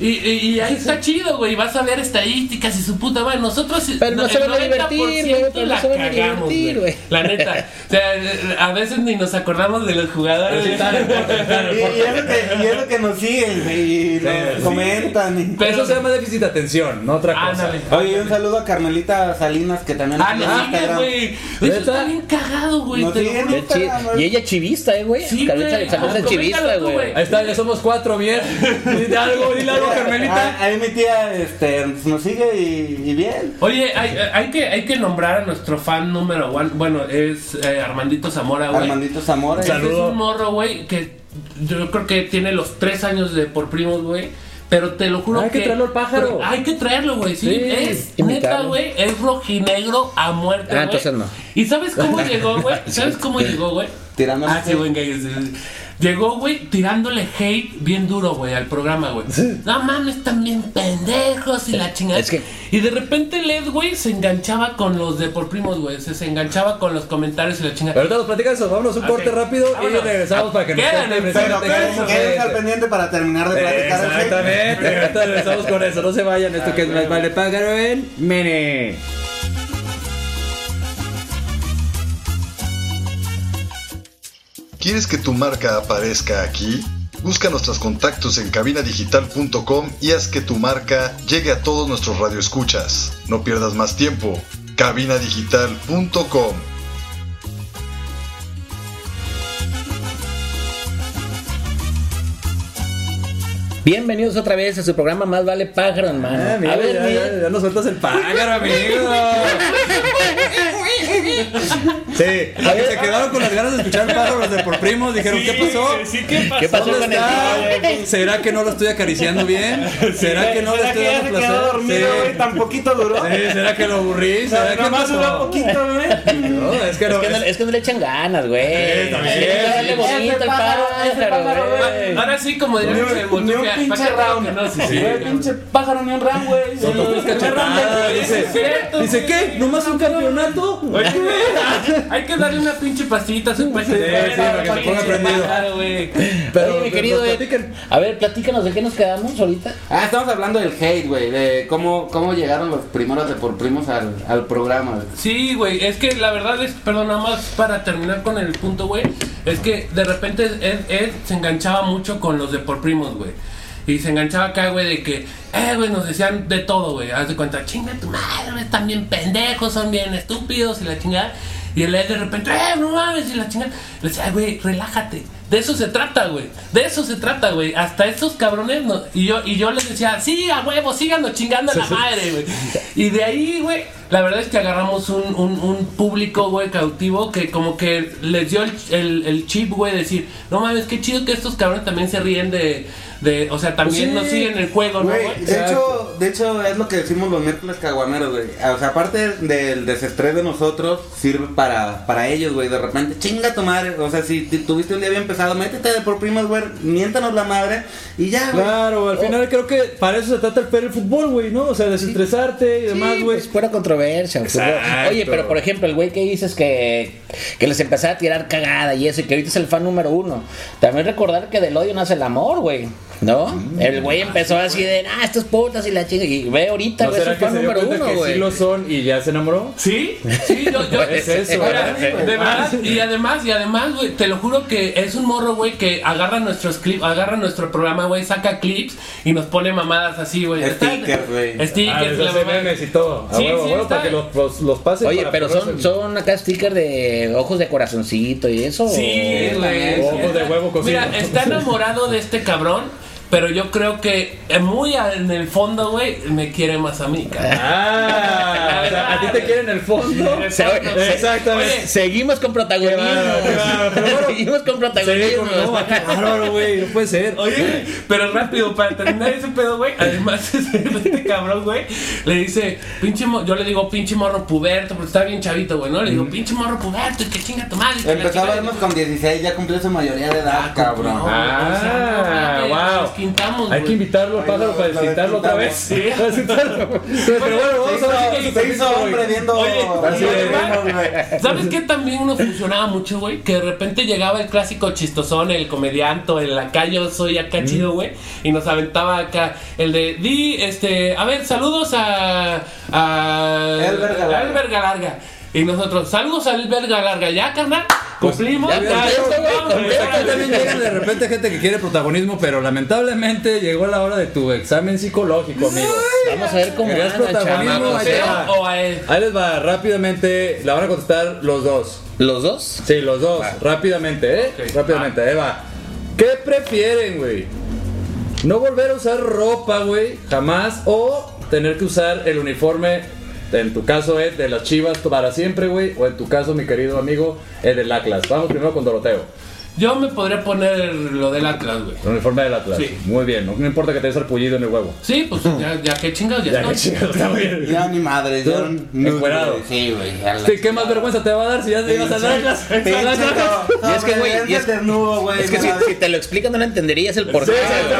Y, y- y ahí está chido, güey. Vas a ver estadísticas y su puta madre. Nosotros. Pero no el se van a divertir, 90% güey, pero no la se van a cagamos, divertir, güey. La neta. O sea, a veces ni nos acordamos de los jugadores. Sí, Y, es lo que, y es lo que nos siguen, güey, y nos sí. comentan. y- Pero- Eso se llama déficit de atención, no otra cosa. Ándale. Oye, un saludo a Carmelita Salinas que también Ah, no. Güey. Eso está bien cagado, güey. Chi- Y ella chivista, eh, güey. Sí, Carlita güey. Salinas es chivista, güey. Ahí está, ya somos cuatro, bien. Dile algo, dile algo, Carmelita. Ah, Ahí mi tía este, nos sigue y, y bien. Oye, hay, hay, que, hay que nombrar a nuestro fan número one. Bueno, es eh, Armandito Zamora, güey. Armandito Zamora. Ese Saludo. Es un morro, güey, que yo creo que tiene los tres años de por primos, güey. Pero te lo juro Hay que traerlo al pájaro. Hay que traerlo, güey. Sí, Sí, es neta, güey. Es rojinegro a muerte. Ah, güey. entonces no. ¿Y sabes cómo llegó, güey? ¿Sabes cómo llegó, güey? Tirándole Ah, sí, güey. que- Llegó, güey, tirándole hate bien duro, güey, al programa, güey. No mames, están bien pendejos y la chingada. Es que- Y de repente Led, güey, se enganchaba con los de por primos, güey. Se, se enganchaba con los comentarios y la chingada. Ahorita nos platica eso, vámonos un corte rápido Vámonos. y regresamos para que nos Quedan cuente en- Pero quédense al pendiente para terminar de platicar. Exactamente, ahorita regresamos con eso, no se vayan, esto que es más vale pájaro en Mene. ¿Quieres que tu marca aparezca aquí? Busca nuestros contactos en cabinadigital.com y haz que tu marca llegue a todos nuestros radioescuchas. No pierdas más tiempo. cabinadigital.com Bienvenidos otra vez a su programa Más Vale Pájaro, hermano. Ah, mira, a ver, ya, mira. ya, ya nos sueltas el pájaro, amigo. Sí, que se quedaron con las ganas de escuchar pájaros de por primos, dijeron, ¿qué pasó? Sí, ¿qué pasó? ¿Qué pasó ¿Dónde con el está? ¿Será que no lo estoy acariciando bien? ¿Será que no le ¿Será estoy dando se placer? quedó dormido, Sí. güey? Tan poquito duró. Sí, ¿será que lo aburrí? ¿Será que Nomás duró poquito, güey. No, es que Es no. que, no, es que no le echan ganas, güey. también. Bonito al pájaro, ese pájaro, pájaro, güey. Ahora sí, como diría Ni un- el ni un pinche ¿para qué digo round. no? Sí, sí. Pinche pájaro ni un round, güey. Son dos tres cachetadas, dice. ¿qué? ¿Nomás un campeonato? Oye, hay que darle una pinche pastillita a su país. sí, para que se ponga prendido. güey. Pero, Oye, mi querido, a ver, platícanos de qué nos quedamos ahorita. Ah, estamos hablando del hate, güey, de cómo, cómo llegaron los primeros de por primos al, al programa. Sí, güey, es que la verdad es, perdón, nada más para terminar con el punto, güey, es que de repente Ed, Ed se enganchaba mucho con los de por primos, güey. Y se enganchaba acá, güey, de que, eh, güey, nos decían de todo, güey. Haz de cuenta, chinga tu madre, güey, están bien pendejos, son bien estúpidos y la chingada. Y el Ed de repente, eh, no mames, y la chingada. Le decía, "Ay, güey, relájate. De eso se trata, güey. De eso se trata, güey. Hasta estos cabrones. no- y, yo, y yo les decía, sí, a huevo, síganos chingando a la madre, güey. Y de ahí, güey, la verdad es que agarramos un, un, un público, güey, cautivo que como que les dio el, el, el chip, güey, de decir, no mames, qué chido que estos cabrones también se ríen de. De o sea, también Sí. nos siguen el juego, ¿no, Güey, de hecho, de hecho es lo que decimos los miércoles caguameros, güey. O sea, aparte del desestrés de nosotros, sirve para, para ellos, güey. De repente, chinga tu madre. O sea, si tuviste un día bien pesado, métete de por primas, güey. Miéntanos la madre y ya, güey. Claro, al final creo que para eso se trata el, el fútbol, güey, ¿no? O sea, desestresarte y demás, Sí, güey. pues fuera controversia. pues. Oye, pero por ejemplo, el güey que dices que, que les empezaba a tirar cagada y eso, y que ahorita es el fan número uno. También recordar que del odio nace el amor, güey. ¿No? Mm. El güey empezó así de, ah, estos putas y la chinga. Y ve ahorita, ¿No güey, es será el que fan se dio número uno, que sí güey. lo son y ya se enamoró? Sí, sí, yo, yo Es eso, ¿verdad? de verdad, y además, y además, güey, te lo juro que es un morro, güey, que agarra nuestros clips, agarra nuestro programa, güey, saca clips y nos pone mamadas así, güey. Stickers, güey. Ah, Stickers, les la mamá. memes y todo. A Sí, huevo, sí, huevo, para que los, los, los pasen. Oye, para pero son, son acá stickers de ojos de corazoncito y eso. Sí, güey. Ojos de huevo cocido. Mira, está enamorado de este cabrón, pero yo creo que eh, muy a- en el fondo, güey, me quiere más a mí, cabrón. Ah, o sea, a ti te quieren en el fondo. Exactamente. Oye, Seguimos con protagonismo. Pero bueno, Seguimos con protagonismo. no, güey, no puede ser. Oye, pero rápido, para terminar ese pedo, güey. Además, este cabrón, güey, le dice, pinche mo- yo le digo pinche morro puberto, porque está bien chavito, güey, ¿no? Le digo, pinche morro puberto, y que chinga tu madre. Empezó a chingada". vernos con 16, ya cumplió su mayoría de edad, cabrón. O sea, no mames, wow. Nos quintamos, Hay que invitarlo al pájaro para lo desquintarlo otra vez. desquintamos. Para. Pero bueno, vamos a ver Se hizo, hombre viendo. Oye. ¿Sabes qué también uno funcionaba mucho, güey? Que de repente llegaba el clásico chistosón, el comediante, el lacayo, soy acá chido, güey. Y nos aventaba acá el de, di, este, a ver, saludos a. a Elber Galarga. Y nosotros, saludos a Elber Galarga, ¿ya, carnal? Cumplimos. ya, Ya, Acá también llegan de repente gente que quiere protagonismo, pero lamentablemente llegó la hora de tu examen psicológico, amigo. Vamos a ver cómo ¿Querías anda, protagonismo? ¿eh? O a él. Ahí les va, rápidamente, la van a contestar los dos. ¿Los dos? Sí, los dos, rápidamente, ¿eh? Rápidamente, ahí va. ¿Qué prefieren, güey? ¿No volver a usar ropa, güey? Jamás. ¿O tener que usar el uniforme, en tu caso, Ed, de las chivas para siempre, güey? O en tu caso, mi querido amigo, Ed del Atlas. Vamos primero con Doroteo. Yo me podría poner lo del Atlas, güey. El uniforme del Atlas. Sí. Muy bien. No, no importa que te des pullido en el huevo. Sí, pues ya, ya que chingados, ya, Ya, chido, está bien. Ya ni madre, ya. Tú, encuerado. Sí, güey. ya la Sí, ¿Qué más vergüenza te va a dar si ya te ibas al Atlas? Pinche Al Atlas. no, Y es que, güey, y es- desnudo, güey. Es que si, te lo explican no lo entenderías el porqué. Sí, sí,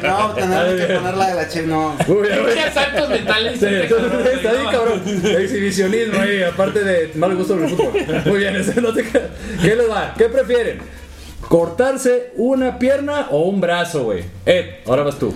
sí. No, tener que poner la de la che, no. Muy bien, bien. asaltos mentales. Sí, este está güey, bien, no, cabrón. Exhibicionismo ahí, aparte de mal gusto por el fútbol. Muy bien, eso no te. ¿Qué les va? ¿Qué prefieren? ¿Cortarse una pierna o un brazo, güey? Ed, ahora vas tú.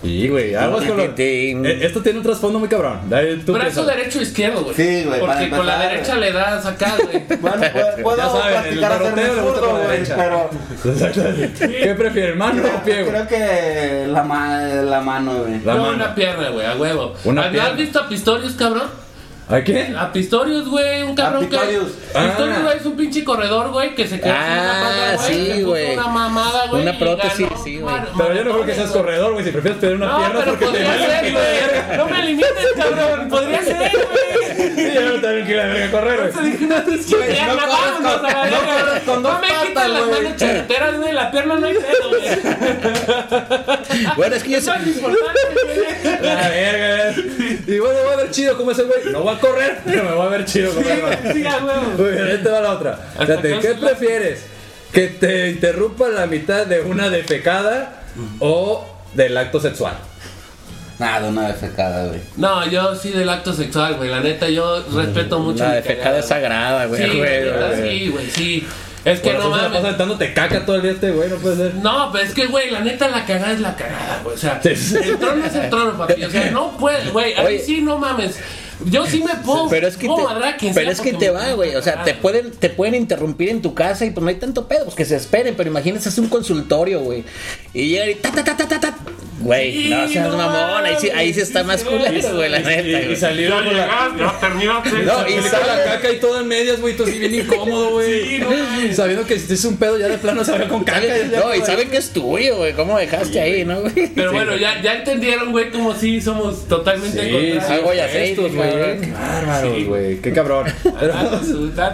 Y, güey, aguas con lo- Tin. Eh, Esto tiene un trasfondo muy cabrón. Dale, tú Brazo piensa. derecho o izquierdo, güey. Sí, güey, Porque con la derecha le das acá, güey. Bueno, puedo, puedo Ya saben, el hacerme zurdo, güey, derecha. pero. ¿Qué prefieren, mano o pie, güey? creo que la, ma la mano, güey. La no, mano. una pierna, güey, a huevo. Una ¿Has- pierna. ¿Has visto a Pistorius, cabrón? ¿A qué? A Pistorius, güey, un cabrón que. Pistorius. Pistorius, Ah. güey, es un pinche corredor, güey, que se quedó sin Ah, una pata, güey. sí, güey. Una mamada, güey. Una prótesis, ganó sí, güey. Pero yo no creo que seas corredor, güey. Si prefieres tener una No, pierna pero porque te ser, güey. No me limites, cabrón. Podría ser, güey. Sí, kilo de verga correr, güey. no, que no con- no No me patas, las manos charreteras, güey. La pierna no hay pedo, güey. Bueno, es que yo güey. La verga. Y bueno, voy a ver chido como ese güey. No voy a correr, pero me voy a ver chido. Sí, a huevo. Muy bien, ahí te va la otra. Fíjate, ¿qué prefieres? ¿Que te interrumpa la mitad de una defecada o del acto sexual? Nada, una defecada, güey. No, yo sí del acto sexual, güey. La neta, yo respeto mucho. La defecada es sagrada, güey. Sí, güey, sí, güey, sí. Es que no mames. pasa aventándote caca todo el día este güey, no puede ser. No, pero es que, güey, la neta, la cagada es la cagada, güey. O sea, Sí, sí. el trono es el trono, papi. O sea, no puedes, güey. A mí sí, no mames. Yo sí me puedo. Pero es que te, pero es que te va, güey. O sea, te pueden, te pueden interrumpir en tu casa y pues no hay tanto pedo, pues que se esperen. Pero imagínense, es un consultorio, güey. Y llegan y ta, ta, ta, ta, ta, ta. Güey, Sí, no seas no mamón. Ahí sí, ahí sí está más culero, güey, la neta. Y, y con la. ya terminaste. No, y sale- la caca y todo en medias, güey, tú así bien incómodo, güey. Sí, no. Sabiendo que si es un pedo ya de plano se ve con caca. Ya- No, y saben que es tuyo, güey. ¿Cómo dejaste ahí, no, güey? Pero bueno, ya, ya entendieron, güey, como sí somos totalmente Sí, contrarios. sí, Agua y aceite, estos, güey. cabrón. Qué bárbaros, güey. Qué cabrón. Pero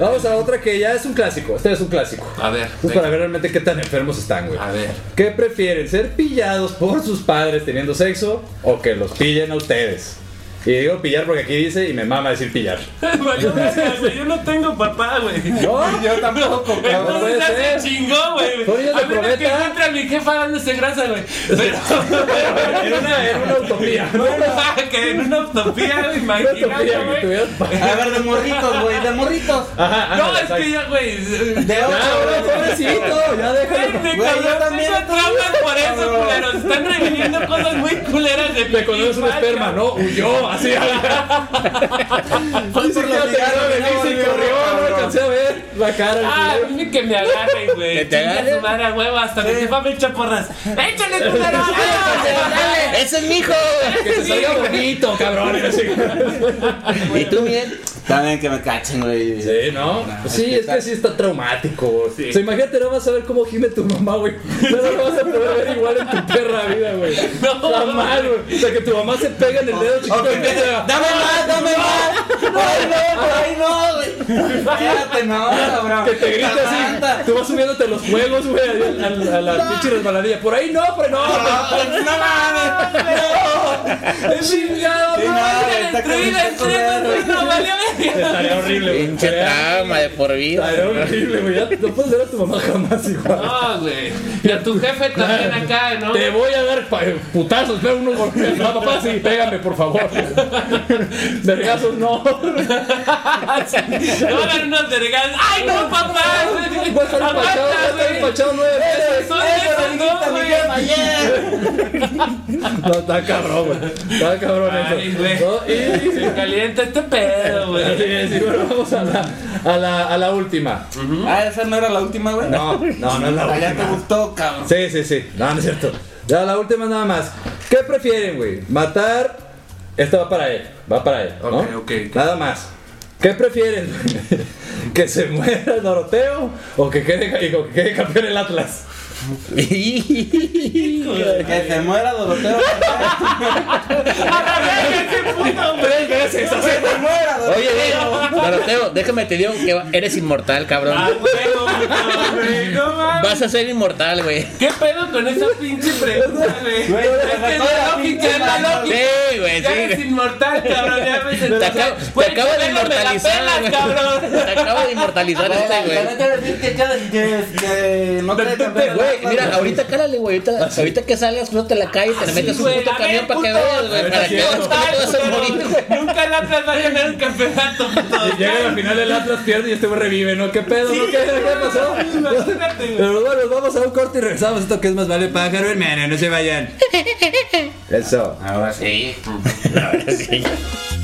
vamos a la otra que ya es un clásico. Este es un clásico. A ver, Pues para ver realmente qué tan enfermos están, güey. A ver. ¿Qué prefieren? ¿Ser pillados por sus padres teniendo sexo o que los pillen a ustedes? Y digo pillar porque aquí dice y me mama decir pillar. Valió verga, güey, Yo no tengo papá, güey. No, Yo tampoco, cabrón. Entonces ya se chingó, güey. Son niños de A menos que encuentre a mi jefa dándose grasa, güey. Pero Era una, era una utopía. que en una utopía, imagínate, güey. padres. A ver, de morritos, güey, de morritos. Ajá, No, es que ya, güey. De ocho, güey, pobrecito, ya déjalo. Güey, yo también bien, por eso, culeros. Están reviviendo cosas muy culeras de Te conoces un esperma, ¿no? Huyó, así. Fue por de y no, corrió, no alcancé a ver la cara. Ah, dime que me agarren, güey. ¿Que te agarren? su madre a huevo, hasta mi jefa me echa porras. ¡Échale, culero! ¡Dale! ¡Ese es mi hijo! Que te salga bonito, cabrón. ¿Y tú, Miguel? También que me cachen, güey. Sí, ¿no? Pues sí, es que sí está traumático. güey. Sí. O sea, imagínate, no vas a ver cómo gime tu mamá, güey. No lo vas a poder ver igual en tu perra vida, güey. No. Jamás, güey. O sea, que tu mamá se pega en el dedo chiquito y Dame más, dame más. Por ahí no, por ahí no, güey. Fíjate, no, cabrón. Que te grite así. Tú vas subiéndote los juegos, güey, a, a- a la pinche resbaladilla. Por ahí no, ahí no. No, no mames. Es chingado, no, Destruida, este no vale. Estaría horrible, güey. Pinche trauma de por vida. Estaría horrible, güey. Ya no puedes ver a tu mamá jamás igual. No, güey. Y a tu jefe también acá, ¿no? Te voy a dar pa- putazos, pero unos golpes. No, papá, sí, pégame, por favor. Vergazos, no. Te van a dar unos vergas. ¡Ay, no, papá! Voy a estar empachado, voy a estar empachado nueve veces. Son esos, no, güey. No, está cabrón, güey. Está cabrón Ay, eso. Y, Se calienta este pedo, güey. Bueno, vamos a la, a la, a la última. Ah, esa no era la última, güey. No, no, no es la Ah, ya te última. gustó, cabrón. Sí, sí, sí. No, no es cierto. Ya la última nada más. ¿Qué prefieren, güey? Matar. Esta va para él. Va para él. ¿no? Ok, ok, ok. Nada más. ¿Qué prefieren? ¿Que se muera Doroteo o que quede, o que quede campeón el Atlas? Que se muera Doroteo. Tres veces, Que se muera Doroteo. Oye, Doroteo, déjame te digo que eres inmortal, cabrón. Ah, güey, no. Vas a ser inmortal, güey. ¿Qué pedo con esa pinche pregunta, güey? Güey, Es se que es sacó la la lógica, pinche es la mano. lógica. Sí, güey, Ya sí, eres güey. inmortal, cabrón. Ya me Te acabo, te acabo de inmortalizar, güey. cabrón. Te acabo de inmortalizar Güey, este, güey. decir que cada que, que no cambiar el Güey, mira, ahorita cálale, güey. Ahorita, ahorita que salgas, cruzate la calle, te le metes un puto camión para que veas, güey. Para que veas cómo te vas a morir, güey. Nunca el Atlas va a ganar un campeonato, puto. Llega al final el Atlas pierde y este güey revive, ¿no? ¿Qué pedo? ¿no? ¿Qué, ¿Qué pasó? Imagínate, güey. Pero bueno, vamos a un corte y regresamos. Esto que es más vale pájaro, hermano, no se vayan. Eso. Ahora sí.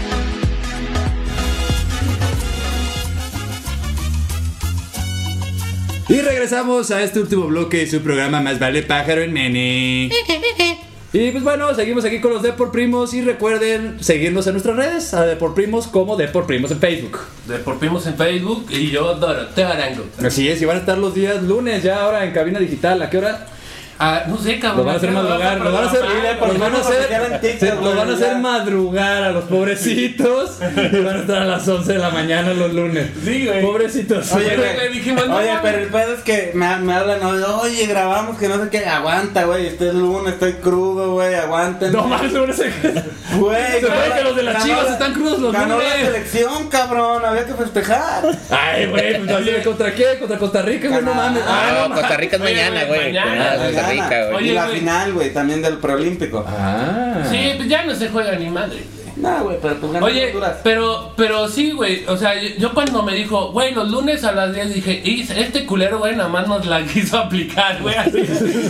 Y regresamos a este último bloque de su programa Más vale pájaro en Mene. Y pues bueno, seguimos aquí con los de por primos y recuerden seguirnos en nuestras redes, a de por primos como de por primos en Facebook. De por primos en Facebook y yo Doroteo Arango. Así es, y van a estar los días lunes ya ahora en cabina digital. ¿A qué hora? Ah, no sé, cabrón. Los van a hacer ¿qué madrugar, los van a hacer, los van a hacer, los van a madrugar a los pobrecitos y van a estar a las 11 de la mañana los lunes. Sí, güey. Pobrecitos. Oye, güey, güey, dijimos, no oye, pero el pedo es que me, me hablan, oye, grabamos que no sé qué, aguanta, güey, este es lunes, estoy crudo, güey, aguanten. No mames, lunes. Güey, Se ve que los de las Chivas la- están crudos los Ganó la lunes. selección, cabrón, había que festejar. Ay, güey, pues ¿contra qué? ¿Contra Costa Rica, güey? No mames. Ah, no, Costa Rica es mañana, güey, güey. mañana. Rica, güey. y la güey. final, güey, también del preolímpico. Ah. Sí, pues ya no se juega ni madre. No, güey, pero pues ganan Oye, pero, pero sí, güey. O sea, yo, yo cuando me dijo, güey, los lunes a las 10 dije, "Y este culero, güey, nada más nos la quiso aplicar, güey. así.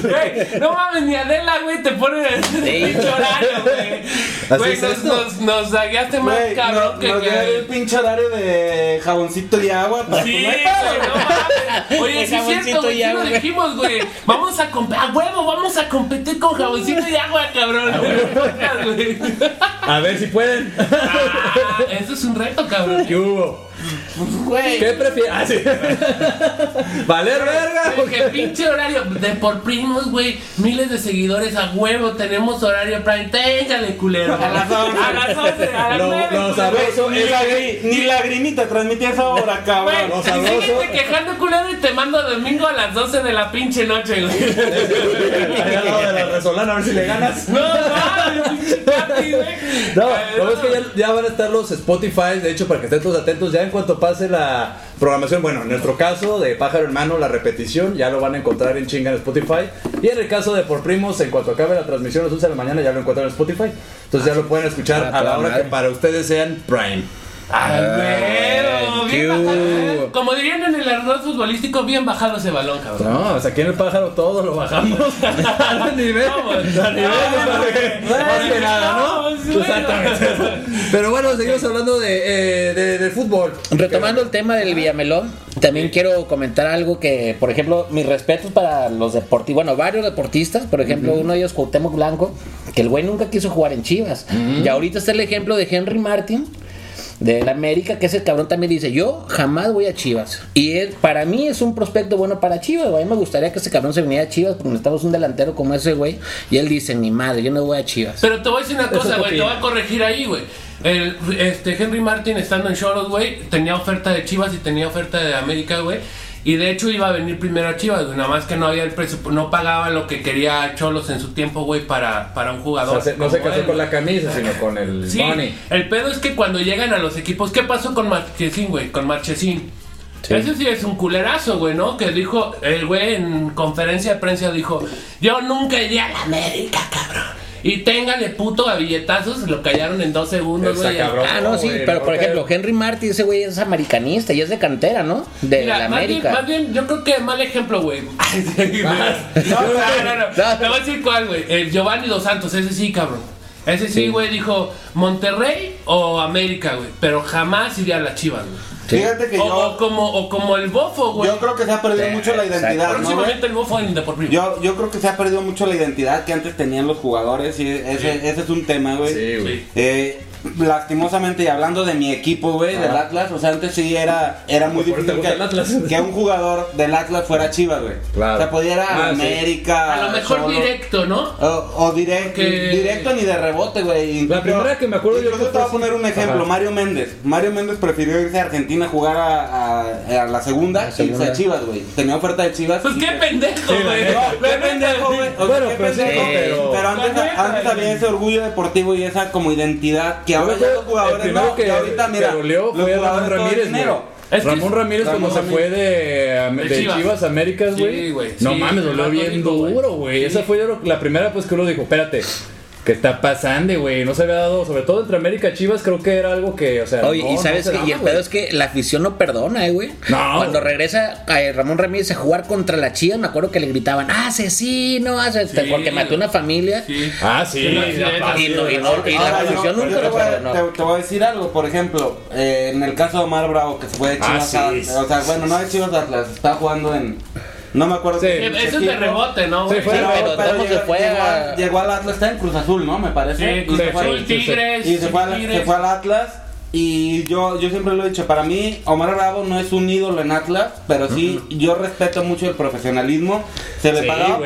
Güey, no mames, ni Adela, güey, te pone el pinche horario, güey. Así Güey, es nos, nos, nos dagueaste más Güey, cabrón no- que. nos que- el pinche horario de jaboncito y agua. pues, Sí, güey, no mames. Oye, sí es cierto, güey, y sí lo dijimos, güey. Vamos a competir, a huevo, vamos a competir con jaboncito y agua, cabrón. güey. A ver si pueden. Ah, eso es un reto, cabrón. ¿Qué hubo? Güey. ¿Qué prefieres? Ah, sí. ¿Valer verga? Güey, que pinche horario de por primos, güey. Miles de seguidores a huevo. Tenemos horario prime. Téngale, culero. A las once. A las 11, a las Lo- 9. lo culero. sabroso Ni, es lagri- ni lagrimita transmití esa hora, Güey, cabrón. lo sabroso. síguete quejando, culero, y te mando domingo a las 12 de la pinche noche, güey. Ahí al lado de la resolana, a ver si le ganas. No, no, pinche papi, güey. No, Lo es que ya, ya van a estar los Spotify, de hecho, para que estén todos atentos, ya en cuanto pase la programación, bueno, en nuestro caso de Pájaro Hermano, la repetición, ya lo van a encontrar en chinga en Spotify. Y en el caso de Por Primos, en cuanto acabe la transmisión a las 11 de la mañana, ya lo encuentran en Spotify. Entonces ya lo pueden escuchar Ah, a la hora que para ustedes sean Prime. Ay, hubo. bajado. Como dirían en el error futbolístico, bien bajado ese balón, cabrón. No, o sea, aquí en el pájaro todo lo bajamos al nivel, Vamos. al nivel más que nada, ¿no? Exactamente. Pero bueno, seguimos hablando de, eh, de, del fútbol. Retomando el tema del Villamelón, también quiero comentar algo que, por ejemplo, mis respetos para los deportistas, bueno, varios deportistas, por ejemplo, uno de ellos, Cuauhtémoc Blanco, que el güey nunca quiso jugar en Chivas. Y ahorita está el ejemplo de Henry Martin, del América, que ese cabrón también dice, yo jamás voy a Chivas. Y él, para mí es un prospecto bueno para Chivas, güey. A mí me gustaría que ese cabrón se viniera a Chivas, porque necesitamos un delantero como ese güey. Y él dice, ni madre, yo no voy a Chivas. Pero te voy a decir una Eso cosa, güey, te voy a corregir ahí, güey. El, este, Henry Martin estando en Choros, güey, tenía oferta de Chivas y tenía oferta de América, güey. Y de hecho iba a venir primero a Chivas, güey. Nada más que no había el presupuesto, no pagaba lo que quería Cholos en su tiempo, güey, para, para un O jugador. sea, no se casó él, con la camisa, sino con el Sí, money. el pedo es que cuando llegan a los equipos, ¿qué pasó con Marchesín, güey? Con Marchesín. Ese sí es un culerazo, güey, ¿no? Que dijo, el güey en conferencia de prensa dijo, yo nunca iría a la América, cabrón. Y téngale puto a billetazos, lo callaron en dos segundos, güey. Ah, no, sí, pero no por ejemplo, Henry Martin, ese güey es americanista y es de cantera, ¿no? De Mira, la más bien, América. más bien, yo creo que mal ejemplo, güey. Sí, no, no, no, no, Te voy a decir cuál, güey. El Giovanni Dos Santos, ese sí, cabrón. Ese sí, güey, dijo Monterrey o América, güey. Pero jamás iría a las chivas, güey. Fíjate que O, yo, o como, o como el bofo, güey. yo creo que se ha perdido Sí, mucho la identidad. Próximamente el bofo en Deportivo. Yo, yo creo que se ha perdido mucho la identidad que antes tenían los jugadores y ese, ese es un tema, güey. Sí, güey. Sí. Eh, lastimosamente y hablando de mi equipo, güey, del Atlas, o sea, antes sí era, era muy difícil que, un jugador del Atlas fuera Chivas, güey. Claro. O sea, podía ir a Ah, sí. América. A lo mejor directo, ¿no? O, o direct- Que- directo ni de rebote, güey. La primera que me acuerdo yo incluso que te voy a poner un ejemplo, Ajá. Mario Méndez. Mario Méndez prefirió irse a Argentina a jugar a, a- a la segunda que irse a Chivas, güey. Tenía oferta de Chivas. Pues y qué pendejo, güey. no, qué pendejo, güey. O sea, Bueno, qué pendejo. pero- Pero antes, había ese orgullo deportivo y esa como identidad que ahora Yo ya los jugadores no. que, y ahorita, mira, que los fue Ramón Ramírez, dinero. Es que Ramón Ramírez Ramón como se fue de, De Chivas. Chivas. Américas, güey. Sí, No sí, mames, dolió bien duro, güey. Sí. Esa fue la primera pues que uno dijo, espérate, ¿qué está pasando, güey? No se había dado, sobre todo entre América y Chivas, creo que era algo que, o sea, Oye, no, y sabes que daba, y el pedo es que la afición no perdona, eh, güey. No. Cuando regresa eh, Ramón Ramírez a jugar contra la Chivas, me acuerdo que le gritaban, asesino, asesino, Sí, porque mató una familia. Sí. Ah, sí. Y, no, y, no- y la afición nunca lo voy, a, perdonó. te, te voy a decir algo, por ejemplo, eh, en el caso de Omar Bravo, que se fue de Ah, Chivas sí. a- O sea, bueno, no de Chivas Atlas, está jugando en. No me acuerdo Sí. Eso es de rebote, ¿no? Sí, fue pero rebote. ¿cómo se llegó, fue llegó a- al- llegó al Atlas, está en Cruz Azul, ¿no? Me parece. Sí, Y Cruz se fue- Azul. Tigres. Y se fue, al, se fue al Atlas. Y yo, yo siempre lo he dicho, para mí Omar Bravo no es un ídolo en Atlas, pero sí yo respeto mucho el profesionalismo. Se le Sí, pagaba por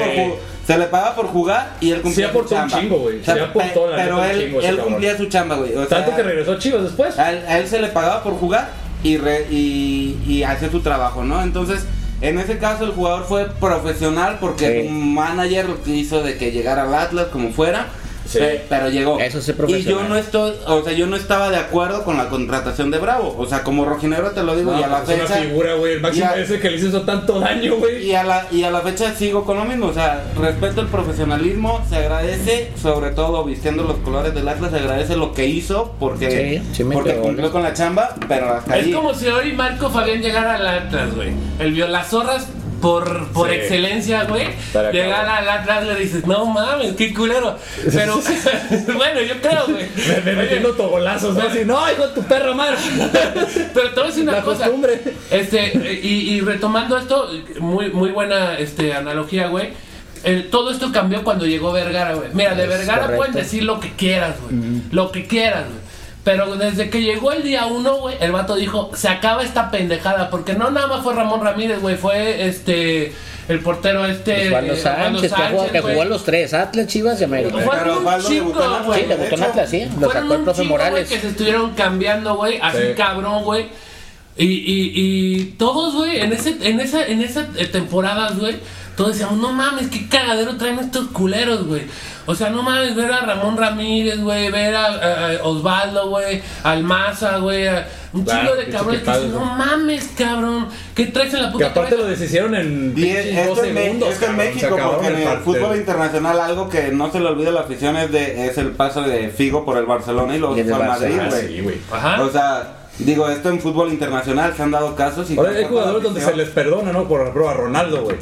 se le pagaba por jugar y él cumplía Sí su aportó un chamba. chingo, güey. O sea, Sí aportó, la pe- pero él, chingo él cumplía su chamba, güey. O Tanto sea, que regresó a Chivas después. a él, a él se le pagaba por jugar y, re- y, y hacer su trabajo, ¿no? Entonces, en ese caso el jugador fue profesional porque Sí. su manager lo que hizo de que llegara al Atlas como fuera. Sí. Pero llegó. Eso sí es y yo no estoy, o sea, yo no estaba de acuerdo con la contratación de Bravo. O sea, como rojinegro te lo digo No, y a la pues es fecha. una figura, güey. El máximo ese que le hizo tanto daño, güey. Y a, la, y a la fecha sigo con lo mismo, o sea, respeto el profesionalismo, se agradece, sobre todo vistiendo los colores del Atlas, se agradece lo que hizo porque, Sí, sí me porque cumplió con la chamba, pero hasta Es ahí. como si hoy Marco Fabián llegara al Atlas, güey. El vio las zorras por, por Sí. excelencia, güey. Estaría Llegar al Atlas le dices, no mames, qué culero. Pero, bueno, yo creo, güey. Me- me- Metiendo togolazos, ¿no? Así, no, hijo tu perra madre. Pero te voy a decir una La cosa. costumbre. Este, y, y retomando esto, muy, muy buena este, analogía, güey. El- todo esto cambió cuando llegó Vergara, güey. Mira, de Es Vergara correcto. pueden decir lo que quieras, güey. Lo que quieras, güey. Pero desde que llegó el día uno, güey, el vato dijo, se acaba esta pendejada. Porque no nada más fue Ramón Ramírez, güey. Fue este, el portero este... Osvaldo eh, Sánchez, que, jugó, que jugó a los tres, Atlas, Chivas y América. Fueron un chingo, güey. Sí, debutó en. Atlas, sí. Lo sacó el profe Morales. que se estuvieron cambiando, güey, así Sí. cabrón, güey. Y, y, y todos, güey, en, ese, en esa, en esa temporada, güey, todos decíamos, no mames, qué cagadero traen estos culeros, güey. O sea, no mames, ver a Ramón Ramírez, güey, ver a, a- a Osvaldo, güey, al Maza, güey, a un Claro, chingo de cabrones que dicen, ¿no? mames, cabrón, ¿qué traes en la Que puta aparte cabeza? lo deshicieron en Y es- pinches esto, dos en, segundos. esto en México, porque en el partido. fútbol internacional algo que no se le olvida a la afición es, de, es el paso de Figo por el Barcelona y el fue al Madrid, güey. Sí. O sea, digo, esto en fútbol internacional se han dado casos y Ahora hay jugadores donde se les perdona, ¿no? Por ejemplo, a Ronaldo, güey.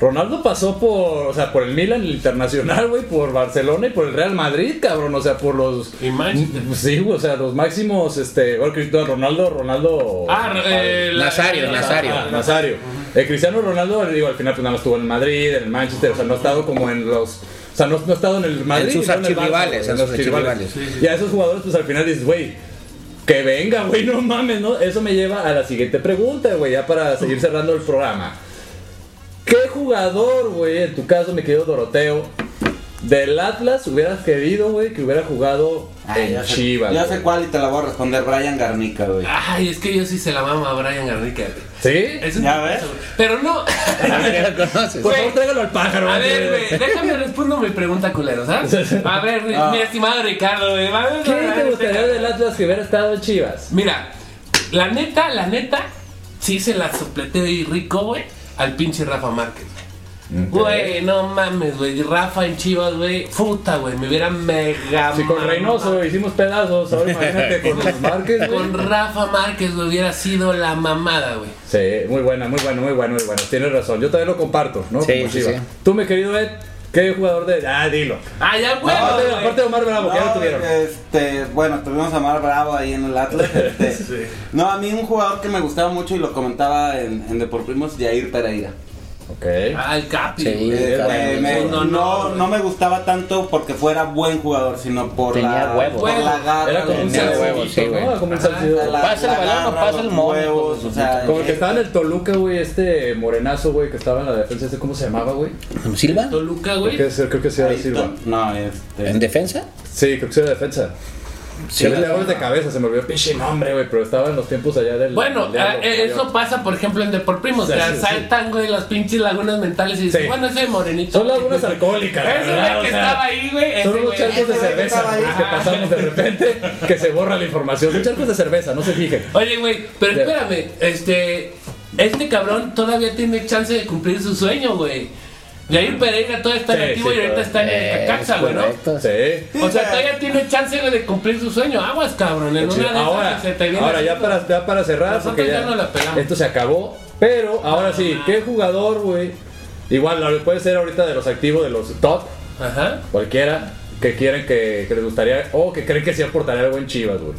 Ronaldo pasó por, o sea, por el Milan, el Internacional, güey, por Barcelona y por el Real Madrid, cabrón, o sea, por los... Y Manchester. Sí, güey, o sea, los máximos, este, bueno, Cristiano Ronaldo, Ronaldo... Ah, eh, Nazario, la- Nazario. Ah, Nazario. El Cristiano Ronaldo, digo, al final pues nada más estuvo en Madrid, en el Manchester, o sea, no ha estado como en los... O sea, no, no ha estado en el Madrid. sus en el Barça, archirrivales, en sus archirrivales. Y a esos jugadores, pues al final dices, güey, que venga, güey, no mames, ¿no? Eso me lleva a la siguiente pregunta, güey, ya para seguir cerrando el programa. ¿Qué jugador, güey, en tu caso, mi querido Doroteo, del Atlas hubieras querido, güey, que hubiera jugado Ay, en ya sé- Chivas? Ya güey? sé cuál y te la voy a responder, Brian Garnica, güey. Ay, es que yo sí se la mamo a Brian Garnica, güey. ¿Sí? Es un ¿Ya ves? Pero no. Ya lo conoces. Por favor, tráigalo al pájaro. A güey. ver, güey, déjame respondo mi pregunta, culero, ¿sabes? A ver, mi- Ah. mi estimado Ricardo, güey. a ver, ¿Qué a ver, te gustaría este- del Atlas que hubiera estado en Chivas? Mira, la neta, la neta, sí se la sopleteo y rico, güey, al pinche Rafa Márquez. Güey, no mames, güey. Rafa en Chivas, güey. Puta, güey. Me hubiera mega. Si con. Reynoso hicimos pedazos, ahora imagínate con los Márquez, güey. Con Rafa Márquez, güey, hubiera sido la mamada, güey. Sí, muy buena, muy bueno, muy bueno, muy bueno. Tienes razón. Yo también lo comparto, ¿no? Sí, Como sí, Chiva. sí. Tú, mi querido Ed, ¿Qué jugador de.? Ah, dilo. Ah, ya, güey. aparte, aparte de Omar Bravo, que ya lo tuvieron. Este, bueno, tuvimos a Mar Bravo ahí en el Atlas. este, No, a mí un jugador que me gustaba mucho y lo comentaba en, en Deportimos, Jair Pereira. Ok. Ah, el Capi. Sí. güey. Eh, eh, me- No, no, no, me gustaba tanto porque fuera buen jugador, sino por Tenía la, huevos. por la garra. Era como un huevos, sí, güey. ¿no? Como un Pasa el la balón pasa el mono, huevos, pues, o sea, Como el que estaba en el Toluca, güey, este morenazo, güey, que estaba en la defensa, este, ¿cómo se llamaba, güey? ¿Silva? Toluca, Creo güey. que, es- creo que sí era Silva. No, este. ¿En defensa? Sí, creo que sí era defensa. Sí, le goles de cabeza, se me olvidó pinche nombre, güey, pero estaba en los tiempos allá del. Bueno, del diablo, ah, eh, eso pasa, por ejemplo, en Deportimos. Sí, que sí, sí. saltan, güey, las pinches lagunas mentales y dicen, Sí. bueno, ese morenito. Son lagunas alcohólicas, Ese ¿verdad? güey O que sea, estaba ahí, güey. Son unos charcos de cerveza que pasamos de repente que se borra la información. Son charcos de cerveza, no se fijen. Oye, güey, pero espérame, este. Este cabrón todavía tiene chance de cumplir su sueño, güey. Jair Pereira todavía está en Sí, activo sí, y ahorita está en el Cacaxa, güey, ¿no? Sí. O sea, todavía tiene chance güey, de cumplir su sueño. Aguas, cabrón. En una de esas Ahora, que se te viene ahora ya, para, ya para cerrar, Nosotros porque ya ya, no la pelamos. esto se acabó. Pero ahora sí, ¿qué jugador, güey? Igual puede ser ahorita de los activos, de los top, Ajá. cualquiera, que quieren que, que les gustaría, o que creen que sí aportaría algo en Chivas, güey.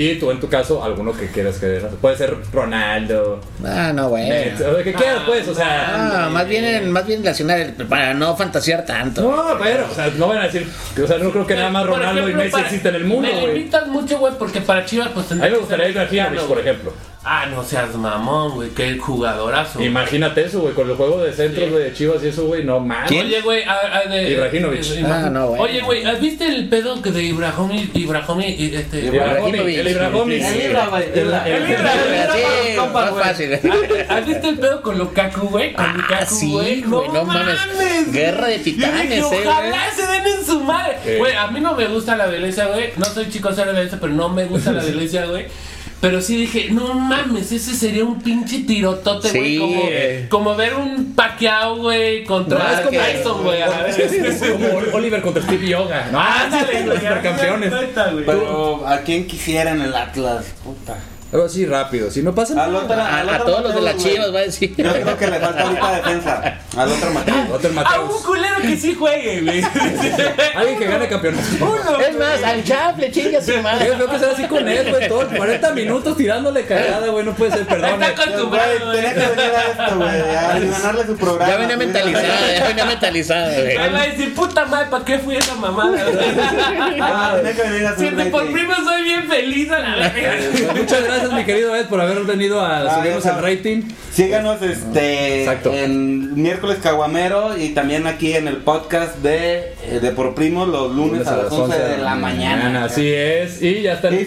Y tú, en tu caso, alguno que quieras que. Puede ser Ronaldo, Ah, no, güey. Messi, o sea, que quieras, pues, o sea. Ah, más bien, más bien relacionar, para no fantasear tanto. No, pero, o sea, no van a decir. O sea, no creo que nada más Ronaldo ejemplo, y Messi existen en el mundo, Me limitas mucho, güey, porque para Chivas, pues A tendría mí me que gustaría ser Ibrahimovic, mexicano, por ejemplo. Ah, no seas mamón, güey. Qué jugadorazo. Imagínate eso, güey, con el juego de centros de Chivas y eso, güey, no mames. Oye, güey, a- a- de- Ibrahimovic. de- Ah, no, güey. Oye, güey, ¿has ¿viste el pedo que de Ibrahimovic? Ibrahimovic, y este. Ibrahimovic, el Ibrahimovic. El Ibra, güey, El- Ibra. el- El Ibra, el Ibra, Sí, compa, más güey. fácil. ¿Has visto el pedo con Lukaku, güey? Con Ah, Lukaku, sí, güey. no mames. Guerra de titanes, eh, Ojalá se den en su madre. Sí. Güey, a mí no me gusta la violencia, güey. No soy chico cero de violencia, pero no me gusta la violencia, güey. Pero sí dije, no mames, ese sería un pinche tirotote, güey. Sí, como, eh. como ver un Pacquiao, güey, contra No, es como- Tyson, güey. como Oliver contra Steve Yoga. No, Ándale, los supercampeones. Pero a quién quisiera en el Atlas, puta. Algo así rápido, si no pasa Al otro, A, al a otro todos los de las chivas va a decir. Yo creo que le falta ahorita defensa. Al otro Mateo. Otro A un culero que sí juegue, güey. Alguien que gane campeonato. Uno. Es más, al chafle, chinga su Yo madre. creo que ser así con él, güey, todos 40 minutos tirándole cagada, güey, no puede ser, perdón. Está acostumbrado, tenía que venir a esto, güey. A alivianarle su programa. Ya venía mentalizada, ya venía mentalizada, güey. Ahí va a decir, puta madre, ¿para qué fui esa mamada? Ah, tenía que venir a su por primo soy bien feliz a la verga. Muchas gracias, mi querido Ed, por haber venido a subirnos el rating. Síganos este Exacto. en miércoles caguamero y también aquí en el podcast de, eh, de Por Primos los lunes, a las 11 de la mañana. Así es, y ya está en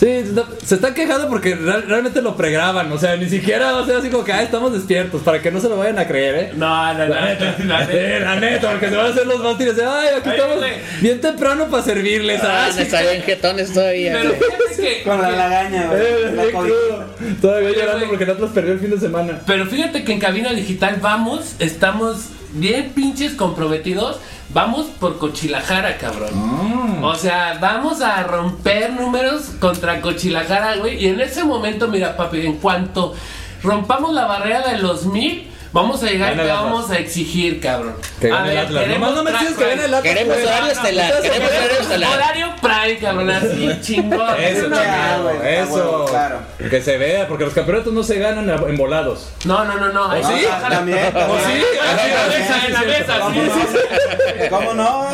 Sí, se están quejando porque real- realmente lo pregraban, o sea, ni siquiera va a ser así como que ah, estamos despiertos, para que no se lo vayan a creer, ¿eh? No, no, no. La neta, La neta. la neta, porque se van a hacer los mártires ay, aquí Ay, estamos bien temprano para servirles, Ah, ah, no está bien jetones todavía. Pero fíjate que. con la lagaña, güey. Eh, la. Todavía Oye, llorando porque el Atlas perdió el fin de semana. Pero fíjate que en cabina digital vamos, estamos bien pinches comprometidos. Vamos por Cochilajara, cabrón. Mm. O sea, vamos a romper números contra Cochilajara, güey. Y en ese momento, mira, papi, en cuanto rompamos la barrera de los mil, vamos a llegar y te vamos a exigir, cabrón. Que a gane el Atlas. queremos Nomás no me que gane el Atlas. Queremos pues. horario estelar, queremos horario estelar. Horario Prime, cabrón, así chingón. Eso, chingado, eso. bueno, claro. Que se vea, porque los campeonatos no se ganan en volados. No, no, no, no. ahí ¿Sí? Guadalajara. Ah, También, ¿O sí? Ah, en la mesa, en la mesa, sí, ¿Cómo sí, sí. no? ¿Cómo no?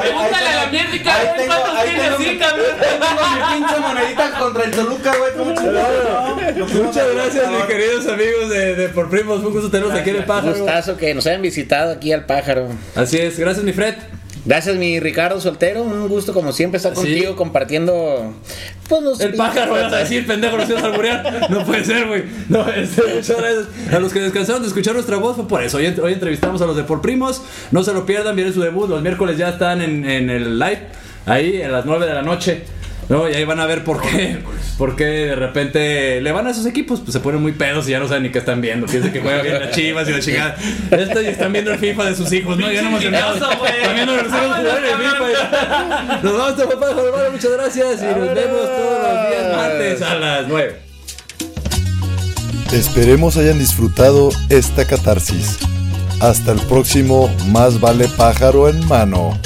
Pregúntale a la mierda cabrón, ¿cuántos tienes, sí, cabrón? Tengo mi pinche monedita contra el Toluca, güey. ¿Cómo chingados, no? Muchas gracias, mis queridos amigos de, de Por Primos. Un gusto tenerlos aquí en el pájaro. Gustazo que nos hayan visitado aquí al pájaro. Así es, gracias, mi Fred. Gracias, mi Ricardo Soltero. Un gusto, como siempre, estar Sí. contigo compartiendo. Pues, los- El pájaro, vas a decir, pendejo, no seas alburear. No puede ser, güey. No, este, muchas gracias a los que descansaron de escuchar nuestra voz. Fue por eso. Hoy, hoy entrevistamos a los de Por Primos. No se lo pierdan, viene su debut. Los miércoles ya están en, en el live. Ahí, a las 9 de la noche. No, y ahí van a ver por qué, por qué de repente le van a esos equipos, pues se ponen muy pedos y ya no saben ni qué están viendo. Piensan que juega bien las chivas y la chingada. Esto y están viendo el FIFA de sus hijos, ¿no? Ya no emocionados. Están viendo los hijos jugar el FIFA. Nos vamos, fue Pájaro Hermano, muchas gracias y nos vemos todos los días martes a las 9. Esperemos hayan disfrutado esta catarsis. Hasta el próximo Más vale pájaro en mano.